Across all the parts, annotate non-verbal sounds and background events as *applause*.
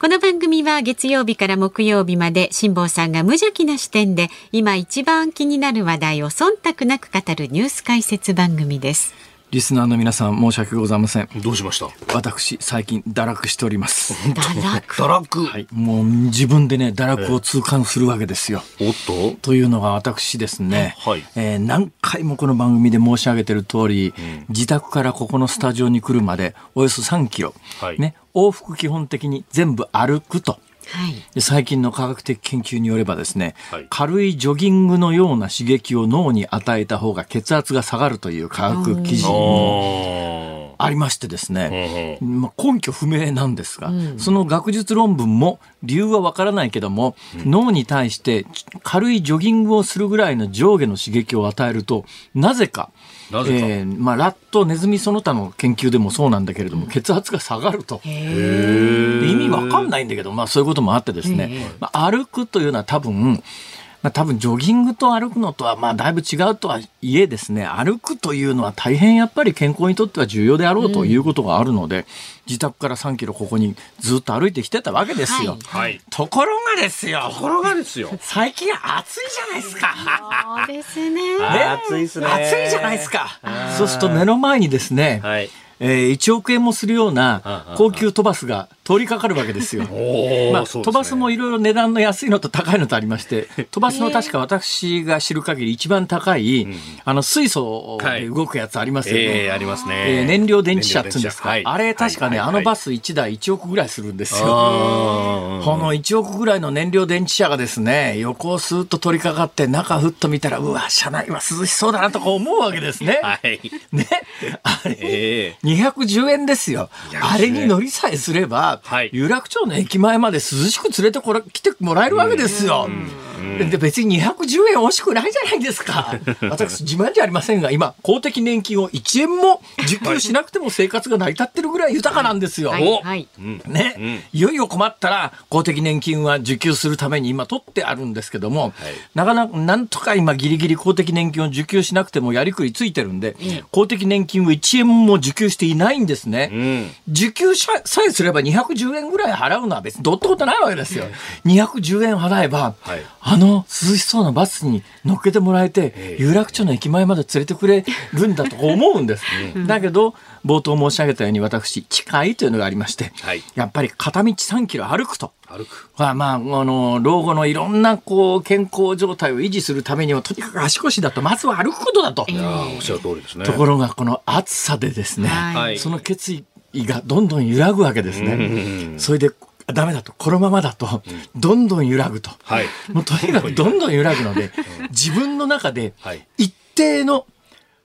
この番組は月曜日から木曜日まで辛坊さんが無邪気な視点で今一番気になる話題を忖度なく語るニュース解説番組です。リスナーの皆さん申し訳ございません。どうしました？私最近堕落しております。堕落？*laughs* 堕落？はい。もう自分でね堕落を痛感するわけですよ、おっと？というのが私ですね、はい。えー何回もこの番組で申し上げてる通り、自宅からここのスタジオに来るまでおよそ3キロ、はい。ね、往復基本的に全部歩くと。はい。で最近の科学的研究によればですね、はい。軽いジョギングのような刺激を脳に与えた方が血圧が下がるという科学記事もあありましてですね、ーまあ、根拠不明なんですが、その学術論文も理由はわからないけども、脳に対して軽いジョギングをするぐらいの上下の刺激を与えるとなぜかえーまあ、ラットネズミその他の研究でもそうなんだけれども、血圧が下がると。で意味わかんないんだけど、まあそういうこともあってですね、まあ、歩くというのは多分、まあ、多分ジョギングと歩くのとはまあだいぶ違うとはいえですね歩くというのは大変やっぱり健康にとっては重要であろうということがあるので、自宅から3キロここにずっと歩いてきてたわけですよ。はいはい。ところがですよところがですよ。最近暑いじゃないですか。そうですね。暑いっすね。暑いじゃないですか。そうすると目の前にですね、はい。えー1億円もするような高級飛ばすが通りかかるわけですよ。*laughs* おまあ、飛ばすもいろいろ値段の安いのと高いのとありまして、飛ばすの確か私が知る限り一番高い、あの水素で動くやつありますよね。ええありますね。えー燃料電池車って言うんですか、燃料電池車あれ確かね、はいあのバス1台1億ぐらいするんですよ。あこの1億ぐらいの燃料電池車がですね、横をスーッと取り掛かって中ふっと見たら、うわ、車内は涼しそうだなとか思うわけですね。ーはい。ね。あれ、ええ210円ですよ。あれに乗りさえすれば、はい有楽町の駅前まで涼しく連れてこら来てもらえるわけですよ。で別に210円惜しくないじゃないですか。*laughs* 私自慢じゃありませんが、今、公的年金を1円も受給しなくても生活が成り立ってるぐらい豊かなんですよ。はい。はい。ね、いよいよ困ったら公的年金は受給するために今取ってあるんですけども、なかなかなんとか今ギリギリ公的年金を受給しなくてもやりくりついてるんで、公的年金を1円も受給していないんですね。うん。受給ささえすれば210円ぐらい払うのは別にどうってことないわけですよ。210円払えば、はいあの涼しそうなバスに乗っけてもらえて、有楽町の駅前まで連れてくれるんだと思うんです。だけど、冒頭申し上げたように私、近いというのがありまして、はいやっぱり片道3キロ歩くと。歩く。まあ、まあ、あの、老後のいろんな、こう、健康状態を維持するためには、とにかく足腰だと、まずは歩くことだと。いやーおっしゃる通りですね。ところが、この暑さでですね、はいはいその決意がどんどん揺らぐわけですね。それで、ダメだと、このままだと、どんどん揺らぐと。はい。もうとにかくどんどん揺らぐので、自分の中ではい一定の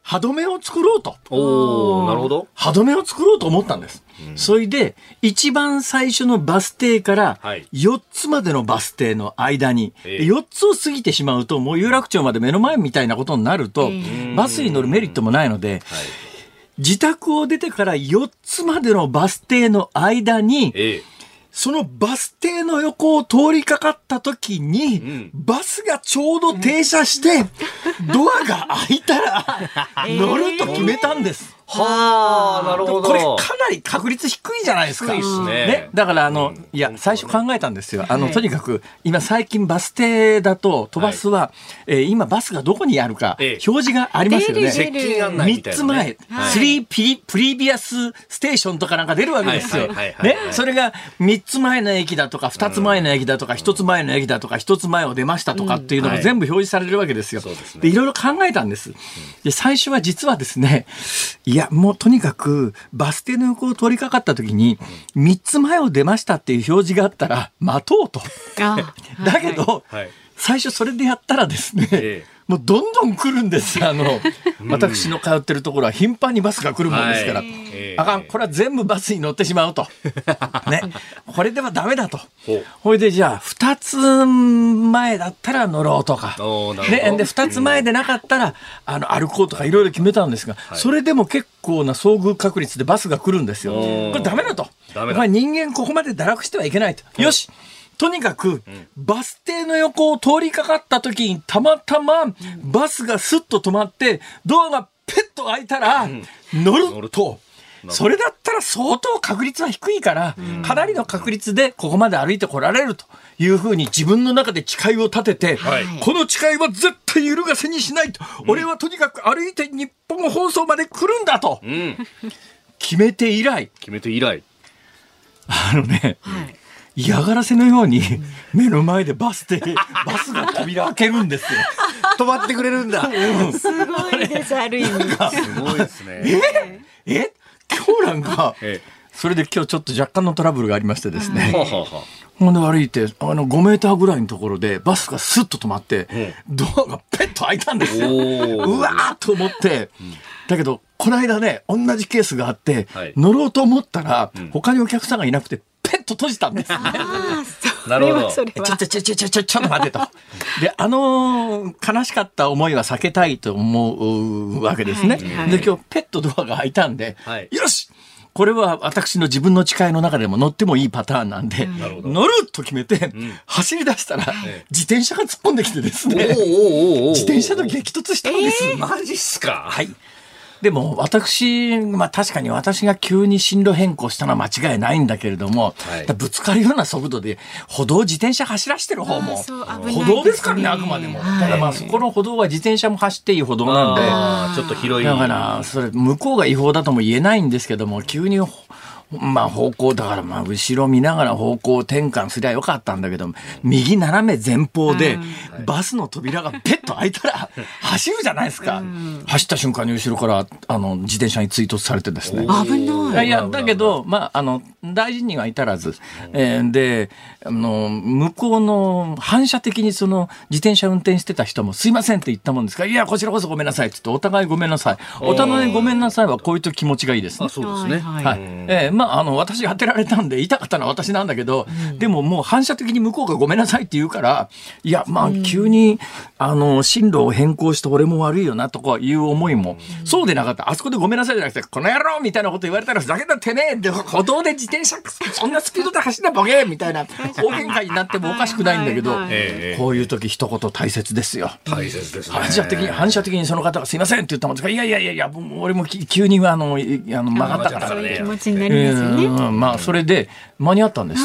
歯止めを作ろうと。おー、なるほど。歯止めを作ろうと思ったんです。それで、一番最初のバス停からはい4つまでのバス停の間に、ええ4つを過ぎてしまうと、もう有楽町まで目の前みたいなことになると、バスに乗るメリットもないので、自宅を出てから4つまでのバス停の間に、ええ。そのバス停の横を通りかかった時に、んバスがちょうど停車して、ドアが開いたら、*laughs* 乗ると決めたんです。はあ、なるほど。これかなり確率低いじゃないですか。低いっすね。だからあの、いや、最初考えたんですよ。あの、とにかく、今最近バス停だと、飛ばすは、えー今バスがどこにあるか、ええ。表示がありますよね。接近案内み3つ前、たいなね。スリーピリプリビアスステーションとかなんか出るわけですよ。ね、それが3つ前の駅だとか、2つ前の駅だとか、1つ前の駅だとか、1つ前を出ましたとかっていうのが全部表示されるわけですよ。で、いろいろ考えたんです。で、最初は実はですね、いや、もうとにかく、バス停の横を通りかかった時に、3つ前を出ましたっていう表示があったら、待とうと。だけど、はい最初それでやったらですね、ええもうどんどん来るんです。あの、私の通ってるところは頻繁にバスが来るもんですから。はいええあかん、これは全部バスに乗ってしまうと。*laughs* ね。これではダメだとほいで、じゃあ、二つ前だったら乗ろうとか。ね、で、二つ前でなかったら、あの、歩こうとかいろいろ決めたんですが、それでも結構な遭遇確率でバスが来るんですよ。これダメだと。ダメだ人間ここまで堕落してはいけないと。よしとにかく、バス停の横を通りかかった時に、たまたま、バスがスッと止まって、ドアがペッと開いたら、乗ると。乗る。と。それだったら相当確率は低いから、かなりの確率でここまで歩いてこられるというふうに自分の中で誓いを立てて、はい。この誓いは絶対揺るがせにしないと、俺はとにかく歩いて日本放送まで来るんだと。うん。決めて以来、決めて以来。あのね、はい嫌がらせのように *laughs* 目の前でバスで、*laughs* バスが扉開けるんですよ。*laughs* 止まってくれるんだ。すごいです、ある意味。すごいですね。え今日なんか、えそれで今日ちょっと若干のトラブルがありましてですね。ほんで歩いて、あの、5メーターぐらいのところで、バスがスッと止まって、ドアがペッと開いたんですよ。うわーっと思って、だけど、この間ね、同じケースがあって、はい乗ろうと思ったら、他にお客さんがいなくて、ペッと閉じたんですね。なるほどちょは。ちょちょちょちょちょちょっと待ってと。で、あのー悲しかった思いは避けたいと思うわけですね。はいはいで、今日ペットドアが開いたんで、はいよしこれは私の自分の誓いの中でも乗ってもいいパターンなんで、なるほど乗ると決めて、走り出したら、ええ自転車が突っ込んできてですね、自転車と激突したんです。マジっすか。はい。でも私、まあ確かに私が急に進路変更したのは間違いないんだけれども、はいぶつかるような速度で歩道自転車走らしてる方も歩道ですからね、あくまでも。ただまあそこの歩道は自転車も走っていい歩道なんで、ちょっと広い。だから、それ、向こうが違法だとも言えないんですけども、急に、まあ方向、だからまあ後ろ見ながら方向転換すりゃよかったんだけども、右斜め前方で、バスの扉がペッと開いたら、*laughs* 走るじゃないですか。走った瞬間に後ろから、あの、自転車に追突されてですね。危ない。いや、だけど、まあ、あの、大事には至らず、えーで、あの、向こうの反射的にその自転車運転してた人もすいませんって言ったもんですから、いや、こちらこそごめんなさいって言って、お互いごめんなさい。お互いごめんなさいはこういう時気持ちがいいですねあ、。そうですね。はいはい。えーまあ、あの、私当てられたんで、痛かったのは私なんだけど、でももう反射的に向こうがごめんなさいって言うから、いや、まあ、急に、あの、進路を変更して俺も悪いよなとかいう思いも、そうでなかった。あそこでごめんなさいじゃなくて、この野郎みたいなこと言われたら、ふざけんなてめえで、歩道で自転車、そんなスピードで走んなボケみたいな、大喧嘩になってもおかしくないんだけどはいはい、ええこういう時一言大切ですよ。大切ですね。反射的に、反射的にその方がすいませんって言ったもんですから、いやいやいやいや、俺もき急にあの、いあの曲がったからそういうね気持ちになりますよね。あそれで間に合ったんです。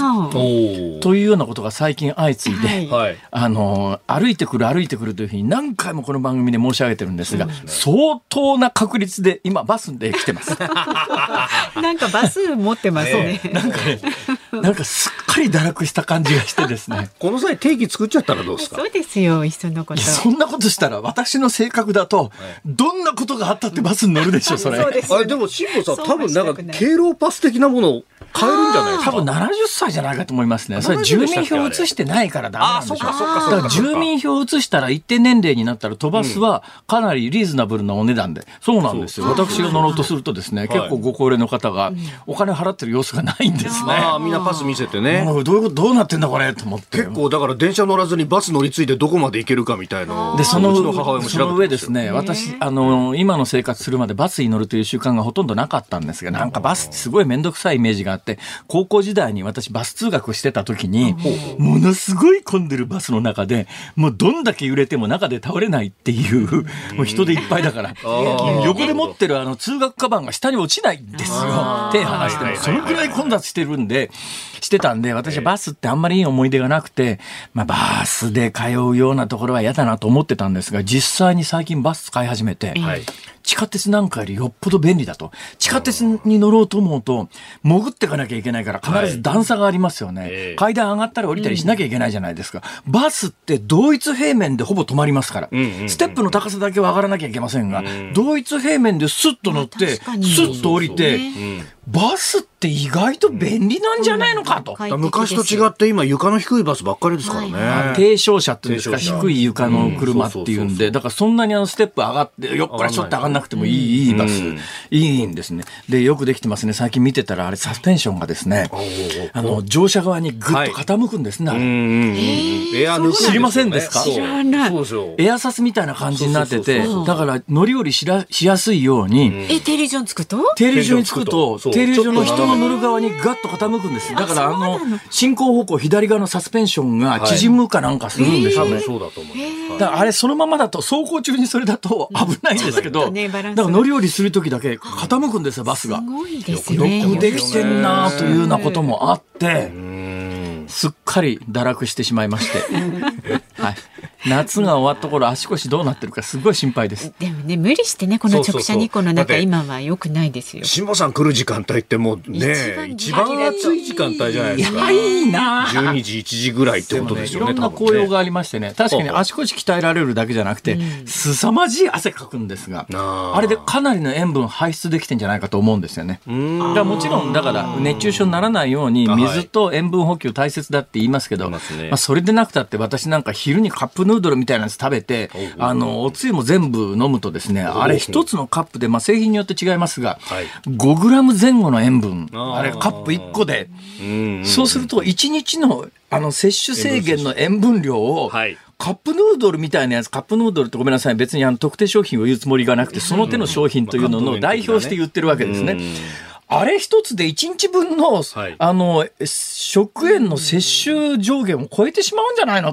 というようなことが最近相次いで、はいはい。あの歩いてくる歩いてくるというふうに何回もこの番組で申し上げてるんですが、相当な確率で今バスで来てます。*laughs* なんかバス持ってますね。*laughs* なんかね、*laughs* なんかすっかり堕落した感じがしてですね。*laughs* この際定義作っちゃったらどうですか？そうですよ、いっそのこと。そんなことしたら私の性格だと、どんなことがあったってバスに乗るでしょ、それ。あれでも辛坊さん多分なんか敬老パス的なものを変えるんじゃないですか？多分70歳じゃないかと思いますね。それ70住民票移してないからダメなんでしょ。あそっかそっかそっか。だから住民票移したら一定年齢になったら飛ばすはかなりリーズナブルなお値段で。そうなんですよ。私が乗ろうとするとですね、い。結構ご高齢の方がお金払ってる様子がないんですね。ああみんなパス見せてね。もうどういうこと、どうなってんだこれ？と思って。結構だから電車乗らずにバス乗り継いでどこまで行けるかみたいな。で、そのうちの母親もその上ですね、私、あの、今の生活するまでバスに乗るという習慣がほとんどなかったんですが、なんかバスってすごいめんどくさいイメージがあって、高校時代に私バス通学してた時に、ものすごい混んでるバスの中で、もうどんだけ揺れても中で倒れないっていう、もう人でいっぱいだから、ー。横で持ってるあの通学カバンが下に落ちないんですよ。手離しても。そのくらい混雑してるんで、してたんで、私はバスってあんまりいい思い出がなくて、まあバスで通うようなところは嫌だなと思ってたんですが、実際に最近バス使い始めて、はい地下鉄なんかよりよっぽど便利だと。地下鉄に乗ろうと思うと、潜っていかなきゃいけないから必ず段差がありますよね。ええ階段上がったり降りたりしなきゃいけないじゃないですか。バスって同一平面でほぼ止まりますから。んうんうんステップの高さだけは上がらなきゃいけませんが、同一平面でスッと乗って、スッと降りて、バスってって意外と便利なんじゃないのかと。昔と違って今床の低いバスばっかりですからね。はい、低床車っていうんですか、低い床の車っていうんで、だからそんなにあのステップ上がって、よっこらしょって上がんなくてもいい、いいバス、いいんですね。で、よくできてますね。最近見てたら、あれサスペンションがですね、あの、乗車側にぐっと傾くんですね、はい、エア知りませんですか？知らない。エアサスみたいな感じになってて、だから乗り降りしらしやすいように。え、停留所につくと？停留所につくと、停留所の人の乗る側にガッと傾くんです。だからあの、進行方向左側のサスペンションが縮むかなんかするんでしょうね。そうだと思います。だからあれそのままだと、走行中にそれだと危ないんですけど、だから乗り降りするときだけ傾くんですよ、バスが。すごいですね。よくできてんなというようなこともあって、すっかり堕落してしまいまして。*laughs* はい。夏が終わった頃足腰どうなってるかすごい心配です。でもね無理してねこの直射日光の中今は良くないですよ。下さん来る時間帯ってもうね一番暑い時間帯じゃないですか。いいな。12時1時ぐらいってことですよね。いろんな紅葉がありましてね確かに足腰鍛えられるだけじゃなくてすさまじい汗かくんですがあれでかなりの塩分排出できてんじゃないかと思うんですよね。だからもちろんだから熱中症にならないように水と塩分補給大切だって言いますけど、まあそれでなくたって私なんか昼にカップヌードルみたいなやつ食べて、あの、おつゆも全部飲むとですね、あれ一つのカップで、まあ製品によって違いますが、はい、5グラム前後の塩分、あれカップ1個で、そうすると1日のあの摂取制限の塩分量を、カップヌードルみたいなやつ、カップヌードルってごめんなさい、別にあの特定商品を言うつもりがなくて、その手の商品というのの代表して言ってるわけですね。あれ一つで1日分の、はい、あの、食塩の摂取上限を超えてしまうんじゃないの、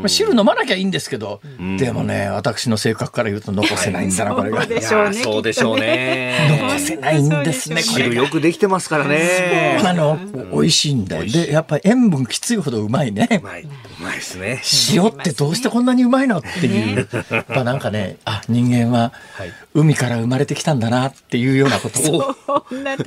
まあ、汁飲まなきゃいいんですけど、でもね、私の性格から言うと残せないんだな、これが。*laughs* そうでしょうね。そうでしょうね。*laughs* 残せないんですね。汁よくできてますからね。あの、美味しいんだよ。で、やっぱり塩分きついほどうまいね。うまい。うまいですね。塩ってどうしてこんなにうまいの？っていう。やっぱなんかね、あ、人間は海から生まれてきたんだなっていうようなことを。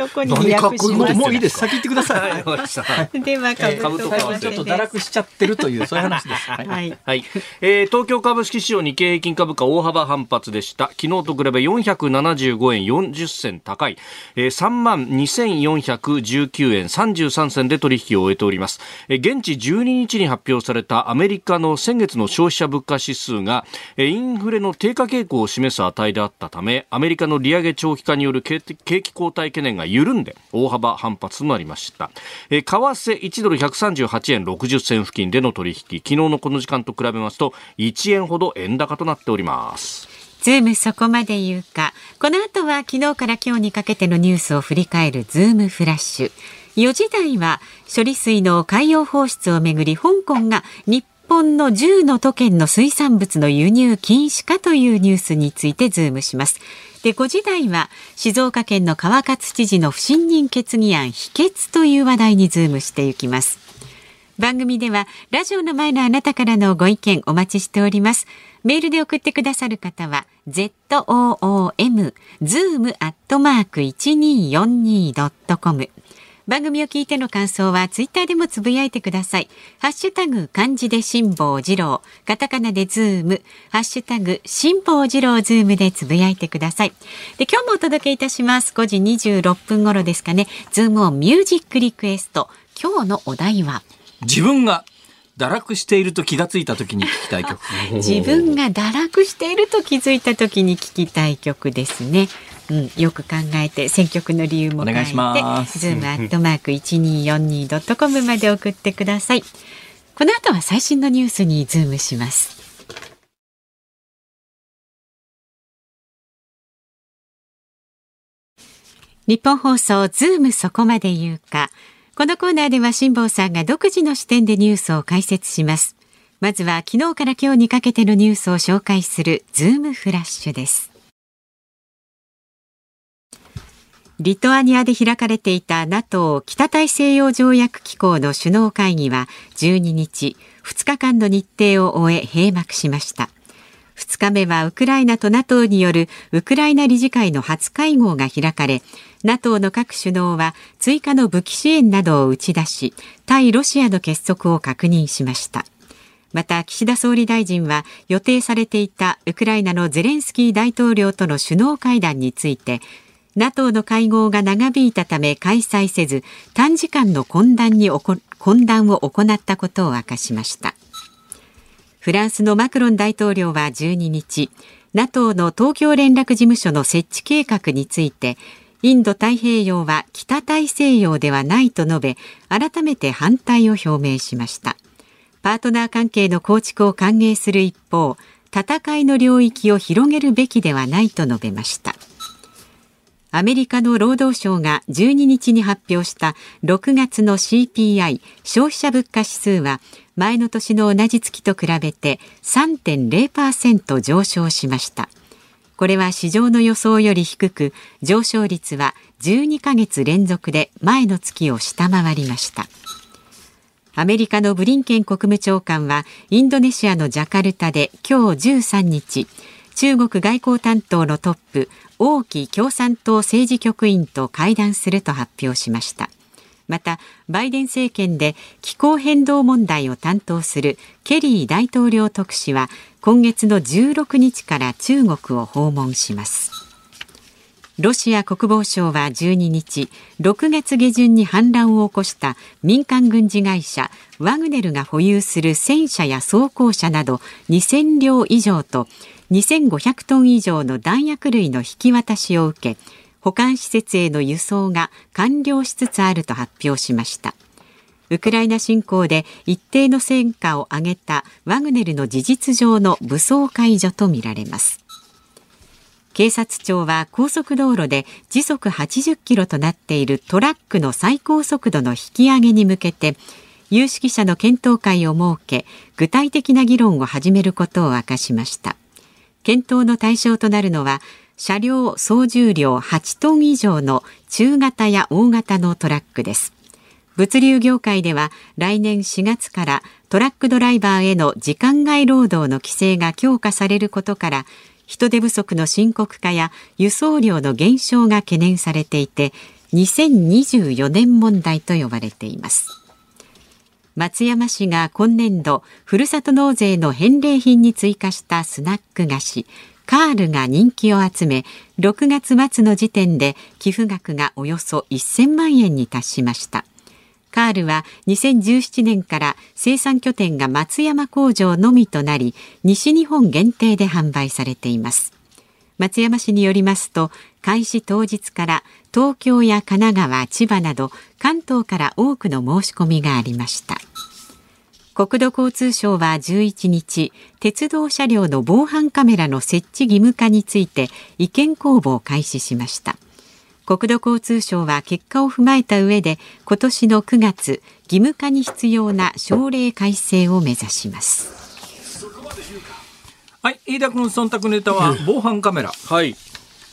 とこにリアクしますもういいです。先行ってください。*laughs* はい、では株と為替ちょっと堕落しちゃってるというそういう話です。はい。はい。はい、えー、東京株式市場日経平均株価大幅反発でした。昨日と比べ475円40銭高い、えー、3万2419円33銭で取引を終えております。えー、現地12日に発表されたアメリカの先月の消費者物価指数が、えー、インフレの低下傾向を示す値であったため、アメリカの利上げ長期化による景気後退懸念が緩んで大幅反発となりました。えー、為替1ドル138円60銭付近での取引、昨日のこの時間と比べますと1円ほど円高となっております。ズームそこまで言うか。この後は昨日から今日にかけてのニュースを振り返るズームフラッシュ。4時台は処理水の海洋放出をめぐり香港が日本の10の都県の水産物の輸入禁止かというニュースについてズームします。で5時台は静岡県の川勝知事の不信任決議案否決という話題にズームしていきます。番組ではラジオの前のあなたからのご意見お待ちしております。メールで送ってくださる方は zoom zoom アットマーク一二四二ドットコム。番組を聞いての感想はツイッターでもつぶやいてください。ハッシュタグ漢字で辛坊治郎、カタカナでズーム、ハッシュタグ辛坊治郎ズームでつぶやいてください。で、今日もお届けいたします。5時26分頃ですかね。ズームオンミュージックリクエスト。今日のお題は自分が堕落していると気がついた時に聞きたい曲 *laughs* 自分が堕落していると気づいた時に聞きたい曲ですねうん、よく考えて選曲の理由も書いてズームアットマーク一二四二ドットコムまで送ってください。この後は最新のニュースにズームします。ニッポン放送ズームそこまで言うか。このコーナーでは辛坊さんが独自の視点でニュースを解説します。まずは昨日から今日にかけてのニュースを紹介するズームフラッシュです。リトアニアで開かれていた NATO 北大西洋条約機構の首脳会議は12日2日間の日程を終え閉幕しました。2日目はウクライナと NATO によるウクライナ理事会の初会合が開かれ NATO の各首脳は追加の武器支援などを打ち出し対ロシアの結束を確認しました。また岸田総理大臣は予定されていたウクライナのゼレンスキー大統領との首脳会談について NATO の会合が長引いたため開催せず短時間の懇談に懇談を行ったことを明かしました。フランスのマクロン大統領は12日 NATO の東京連絡事務所の設置計画についてインド太平洋は北大西洋ではないと述べ改めて反対を表明しました。パートナー関係の構築を歓迎する一方戦いの領域を広げるべきではないと述べました。アメリカの労働省が12日に発表した6月の CPI 消費者物価指数は前の年の同じ月と比べて3.0%上昇しました。これは市場の予想より低く上昇率は12ヶ月連続で前の月を下回りました。アメリカのブリンケン国務長官はインドネシアのジャカルタで今日13日中国外交担当のトップ王毅共産党政治局員と会談すると発表しました。またバイデン政権で気候変動問題を担当するケリー大統領特使は今月の16日から中国を訪問します。ロシア国防省は12日6月下旬に反乱を起こした民間軍事会社ワグネルが保有する戦車や装甲車など2000両以上と2500トン以上の弾薬類の引き渡しを受け保管施設への輸送が完了しつつあると発表しました。ウクライナ侵攻で一定の戦果を上げたワグネルの事実上の武装解除とみられます。警察庁は高速道路で時速80キロとなっているトラックの最高速度の引き上げに向けて有識者の検討会を設け具体的な議論を始めることを明かしました。検討の対象となるのは車両総重量8トン以上の中型や大型のトラックです。物流業界では来年4月からトラックドライバーへの時間外労働の規制が強化されることから人手不足の深刻化や輸送量の減少が懸念されていて2024年問題と呼ばれています。松山市が今年度ふるさと納税の返礼品に追加したスナック菓子カールが人気を集め6月末の時点で寄付額がおよそ1000万円に達しました。カールは2017年から生産拠点が松山工場のみとなり西日本限定で販売されています。松山市によりますと開始当日から東京や神奈川千葉など関東から多くの申し込みがありました。国土交通省は11日鉄道車両の防犯カメラの設置義務化について意見公募を開始しました。国土交通省は結果を踏まえた上で今年の9月義務化に必要な省令改正を目指します。はい飯田君忖度ネタは *laughs* 防犯カメラ。はい。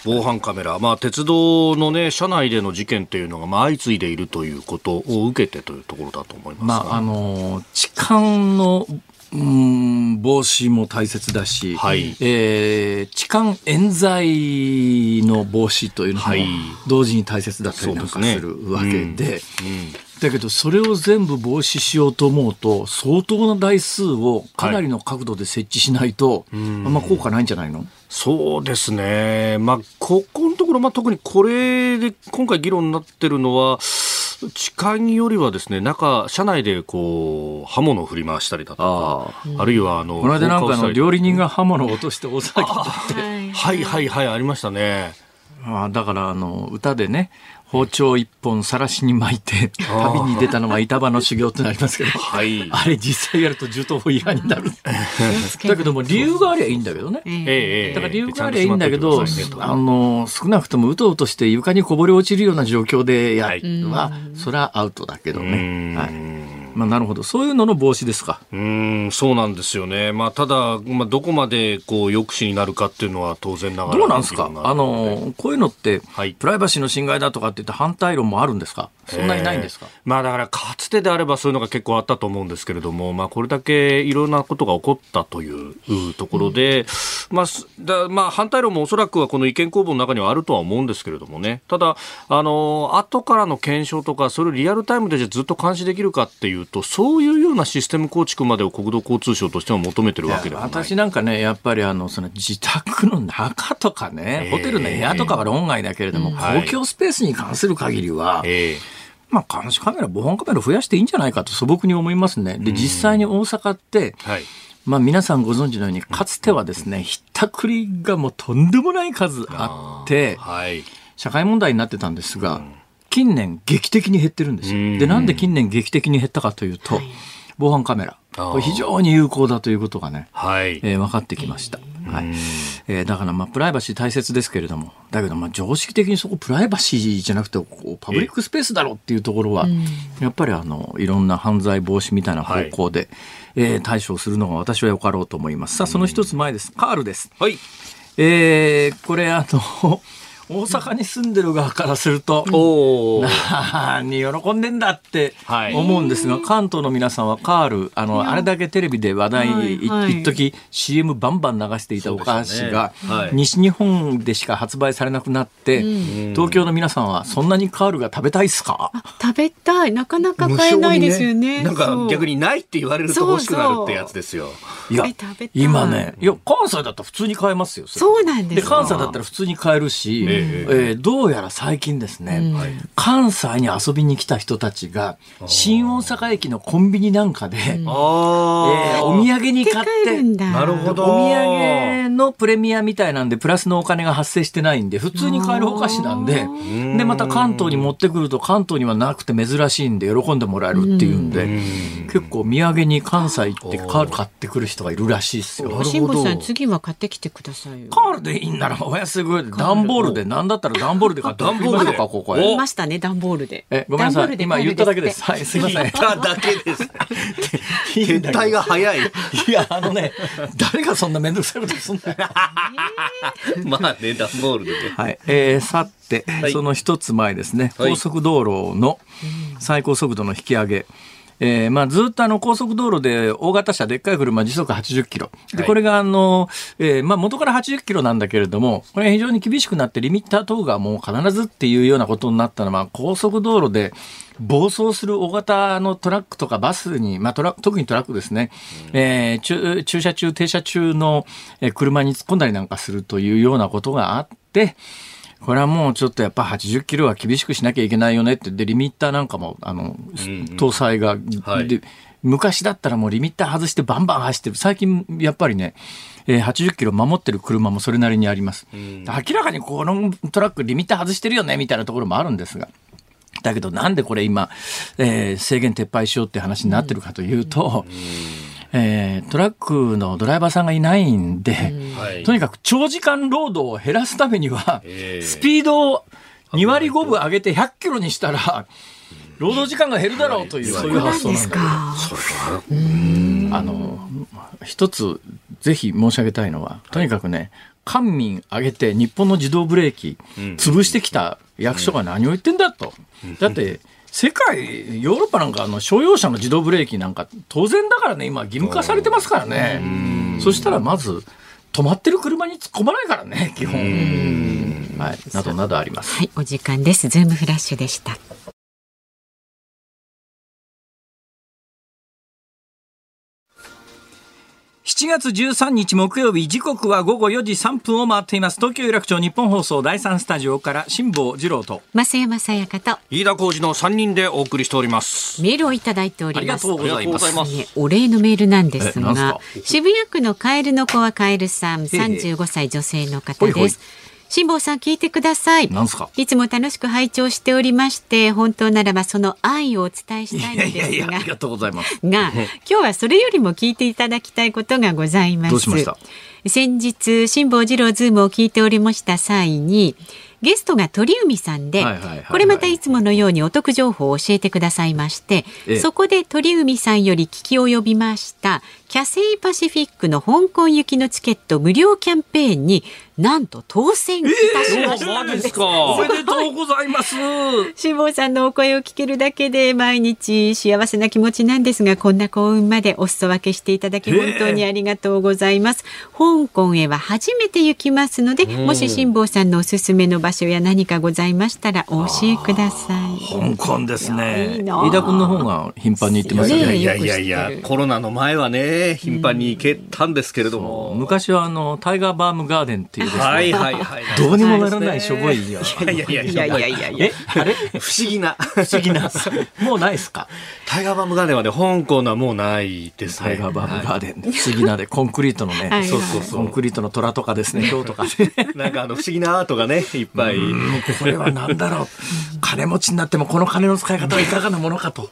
防犯カメラ、まあ、鉄道の、ね、車内での事件というのが、まあ、相次いでいるということを受けてというところだと思いますまあ、あの痴漢のうん防止も大切だし、はい、えー、痴漢冤罪の防止というのも同時に大切だったりなんかするわけで、うん、だけどそれを全部防止しようと思うと相当な台数をかなりの角度で設置しないと、はい、あんま効果ないんじゃないの？そうですね、まあ、ここのところ、まあ、特にこれで今回議論になってるのは痴漢よりはですね中車内でこう刃物を振り回したりだとかあるいはあのこの間なんかの料理人が刃物を落として大騒ぎにってはいはいはいありましたね。あだからあの歌でね包丁一本さらしに巻いて旅に出たのは板場の修行ってなりますけど、はい、あれ実際やると銃刀法違反になる。だけども理由がありゃいいんだけどね、えー、だから理由がありゃいいんだけど、あの少なくともうとうとして床にこぼれ落ちるような状況でやは、それはアウトだけどね。はいまあ、なるほど、そういうのの防止ですか。うんそうなんですよね、まあ、ただ、まあ、どこまでこう抑止になるかっていうのは当然ながらどうなんですか、あのこういうのって、はい、プライバシーの侵害だとかって言って反対論もあるんですか、そんなにないんですか、えー、まあ、だから、かつてであればそういうのが結構あったと思うんですけれども、まあ、これだけいろんなことが起こったというところで、うん、まあだまあ、反対論もおそらくはこの意見公募の中にはあるとは思うんですけれどもね、ただ、あの後からの検証とか、それをリアルタイムでずっと監視できるかっていうとそういうようなシステム構築までを国土交通省としては求めてるわけではない。私なんかねやっぱりあのその自宅の中とかね、えーホテルの部屋とかは論外だけれども、はい。公共スペースに関する限りは、えまあ、監視カメラ防犯カメラ増やしていいんじゃないかと素朴に思いますね。で実際に大阪って、えはい。まあ、皆さんご存知のようにかつてはですねひったくりがもうとんでもない数あってはい。社会問題になってたんですが、近年劇的に減ってるんですうん。よ。で、なんで近年劇的に減ったかというと、防犯カメラ。これ非常に有効だということがね、はい、えー分かってきました。はい。えーだからまあプライバシー大切ですけれどもだけどまあ常識的にそこプライバシーじゃなくてこうパブリックスペースだろうっていうところはやっぱりあのいろんな犯罪防止みたいな方向で、えー対処するのが私はよかろうと思います。さあその一つ前です。カールです。はいえーこれあの大阪に住んでる側からすると何喜んでんだってはい。思うんですが、関東の皆さんはカールあのあれだけテレビで話題、はい一時 CM バンバン流していたお菓子が、西日本でしか発売されなくなって、東京の皆さんはそんなにカールが食べたいっすか？食べたい。なかなか買えないですよね。なんか逆ににないって言われると欲しくなるってやつですよ。いやえ食べたい。今ねいや関西だったら普通に買えますよれ。そうなんですで関西だったら普通に買えるし、ええーどうやら最近ですね、関西に遊びに来た人たちが新大阪駅のコンビニなんかで、えーあお土産に買ってるんだ。なるほど。お土産のプレミアみたいなんでプラスのお金が発生してないんで普通に買えるお菓子なんででまた関東に持ってくると関東にはなくて珍しいんで喜んでもらえるっていうんで結構土産に関西行ってカー。ル買ってくる人がいるらしいですよ。辛坊さん次は買ってきてくださいよ。カールでいいんならお安いぐらいで段ボールでなんだったら段ボールで買って送りましょうかここへ。ましたね段ボールでえごめんなさ段ボールでい今言っただけです。カールはいすいません。*laughs* ただけです。撤退が早い。いやあのね誰がそんな面倒くさいことすんだよ。*laughs* まあね、段ボールでね。はい、えー、さて、いその一つ前ですね、はい高速道路の最高速度の引き上げ。えーまあ、ずっとあの高速道路で大型車、でっかい車、時速80キロ。で、はい。これがあの、えーまあ、元から80キロなんだけれども、これ非常に厳しくなって、リミッター等がもう必ずっていうようなことになったのは、高速道路で暴走する大型のトラックとかバスに、まあ、トラ特にトラックですね、えー駐駐車中、停車中のえー車に突っ込んだりなんかするというようなことがあって、これはもうちょっとやっぱ80キロは厳しくしなきゃいけないよねって、で、リミッターなんかも、あの、搭載が、はい。で、昔だったらもうリミッター外してバンバン走ってる。最近、やっぱりね、えー80キロ守ってる車もそれなりにあります。明らかにこのトラックリミッター外してるよね、みたいなところもあるんですが。だけどなんでこれ今、えー制限撤廃しようって話になってるかというと、えートラックのドライバーさんがいないんで、はい。とにかく長時間労働を減らすためには、ええスピードを2割5分上げて100キロにしたら、労働時間が減るだろうという、そういう発想なんだ。あの、一つぜひ申し上げたいのは、とにかくね、官民挙げて日本の自動ブレーキ潰してきた役所が何を言ってんだと。だって、世界、ヨーロッパなんかあの商用車の自動ブレーキなんか当然だからね、今義務化されてますからね。そしたらまず、止まってる車に突っ込まないからね、基本。はい、などなどあります。はいお時間ですズームフラッシュでした7月13日木曜日時刻は午後4時3分を回っています。東京有楽町日本放送第3スタジオから辛坊治郎と。増山さやかと。飯田浩二の3人でお送りしております。メールをいただいております。ありがとうございます。お礼のメールなんですが渋谷区のカエルの子はカエルさんえ35歳女性の方ほいほい。です辛坊さん聞いてください。なんすか？いつも楽しく拝聴しておりまして本当ならばその愛をお伝えしたいのですがありがとうございます。*laughs* が今日はそれよりも聞いていただきたいことがございます。どうしました？先日辛坊治郎ズームを聞いておりました際にゲストが鳥海さんで、これまたいつものようにお得情報を教えてくださいまして、ええ。そこで鳥海さんより聞き及びましたキャセイパシフィックの香港行きのチケット無料キャンペーンになんと当選いたしました、えー、ですか？おめでとうございます。辛坊さんのお声を聞けるだけで毎日 *laughs* 幸せな気持ちなんですがこんな幸運までお裾分けしていただき本当にありがとうございます、えー、香港へは初めて行きますので、うん、もし辛坊さんのおすすめの場所や何かございましたらお教えください。香港ですね。飯田君の方が頻繁に行ってますね。いやいやいやコロナの前はね頻繁に行けたんですけれども、昔はあのタイガーバームガーデンっていうですね、はいはいはい、*laughs* どうにもならないしょぼいよ。いやいやいやいやいやいやいや。あれ？不思議な。不思議な。*laughs* もうないですか？タイガーバームガーデンはね、香港のはもうないですね。タイガーバームガーデン。不思議なで、コンクリートのね、そうそうそう。コンクリートの虎とかですね、ヒョウとか *laughs* なんかあの、不思議なアートがね、いっぱい。これはなんだろう。金持ちになってもこの金の使い方はいかがなものかと、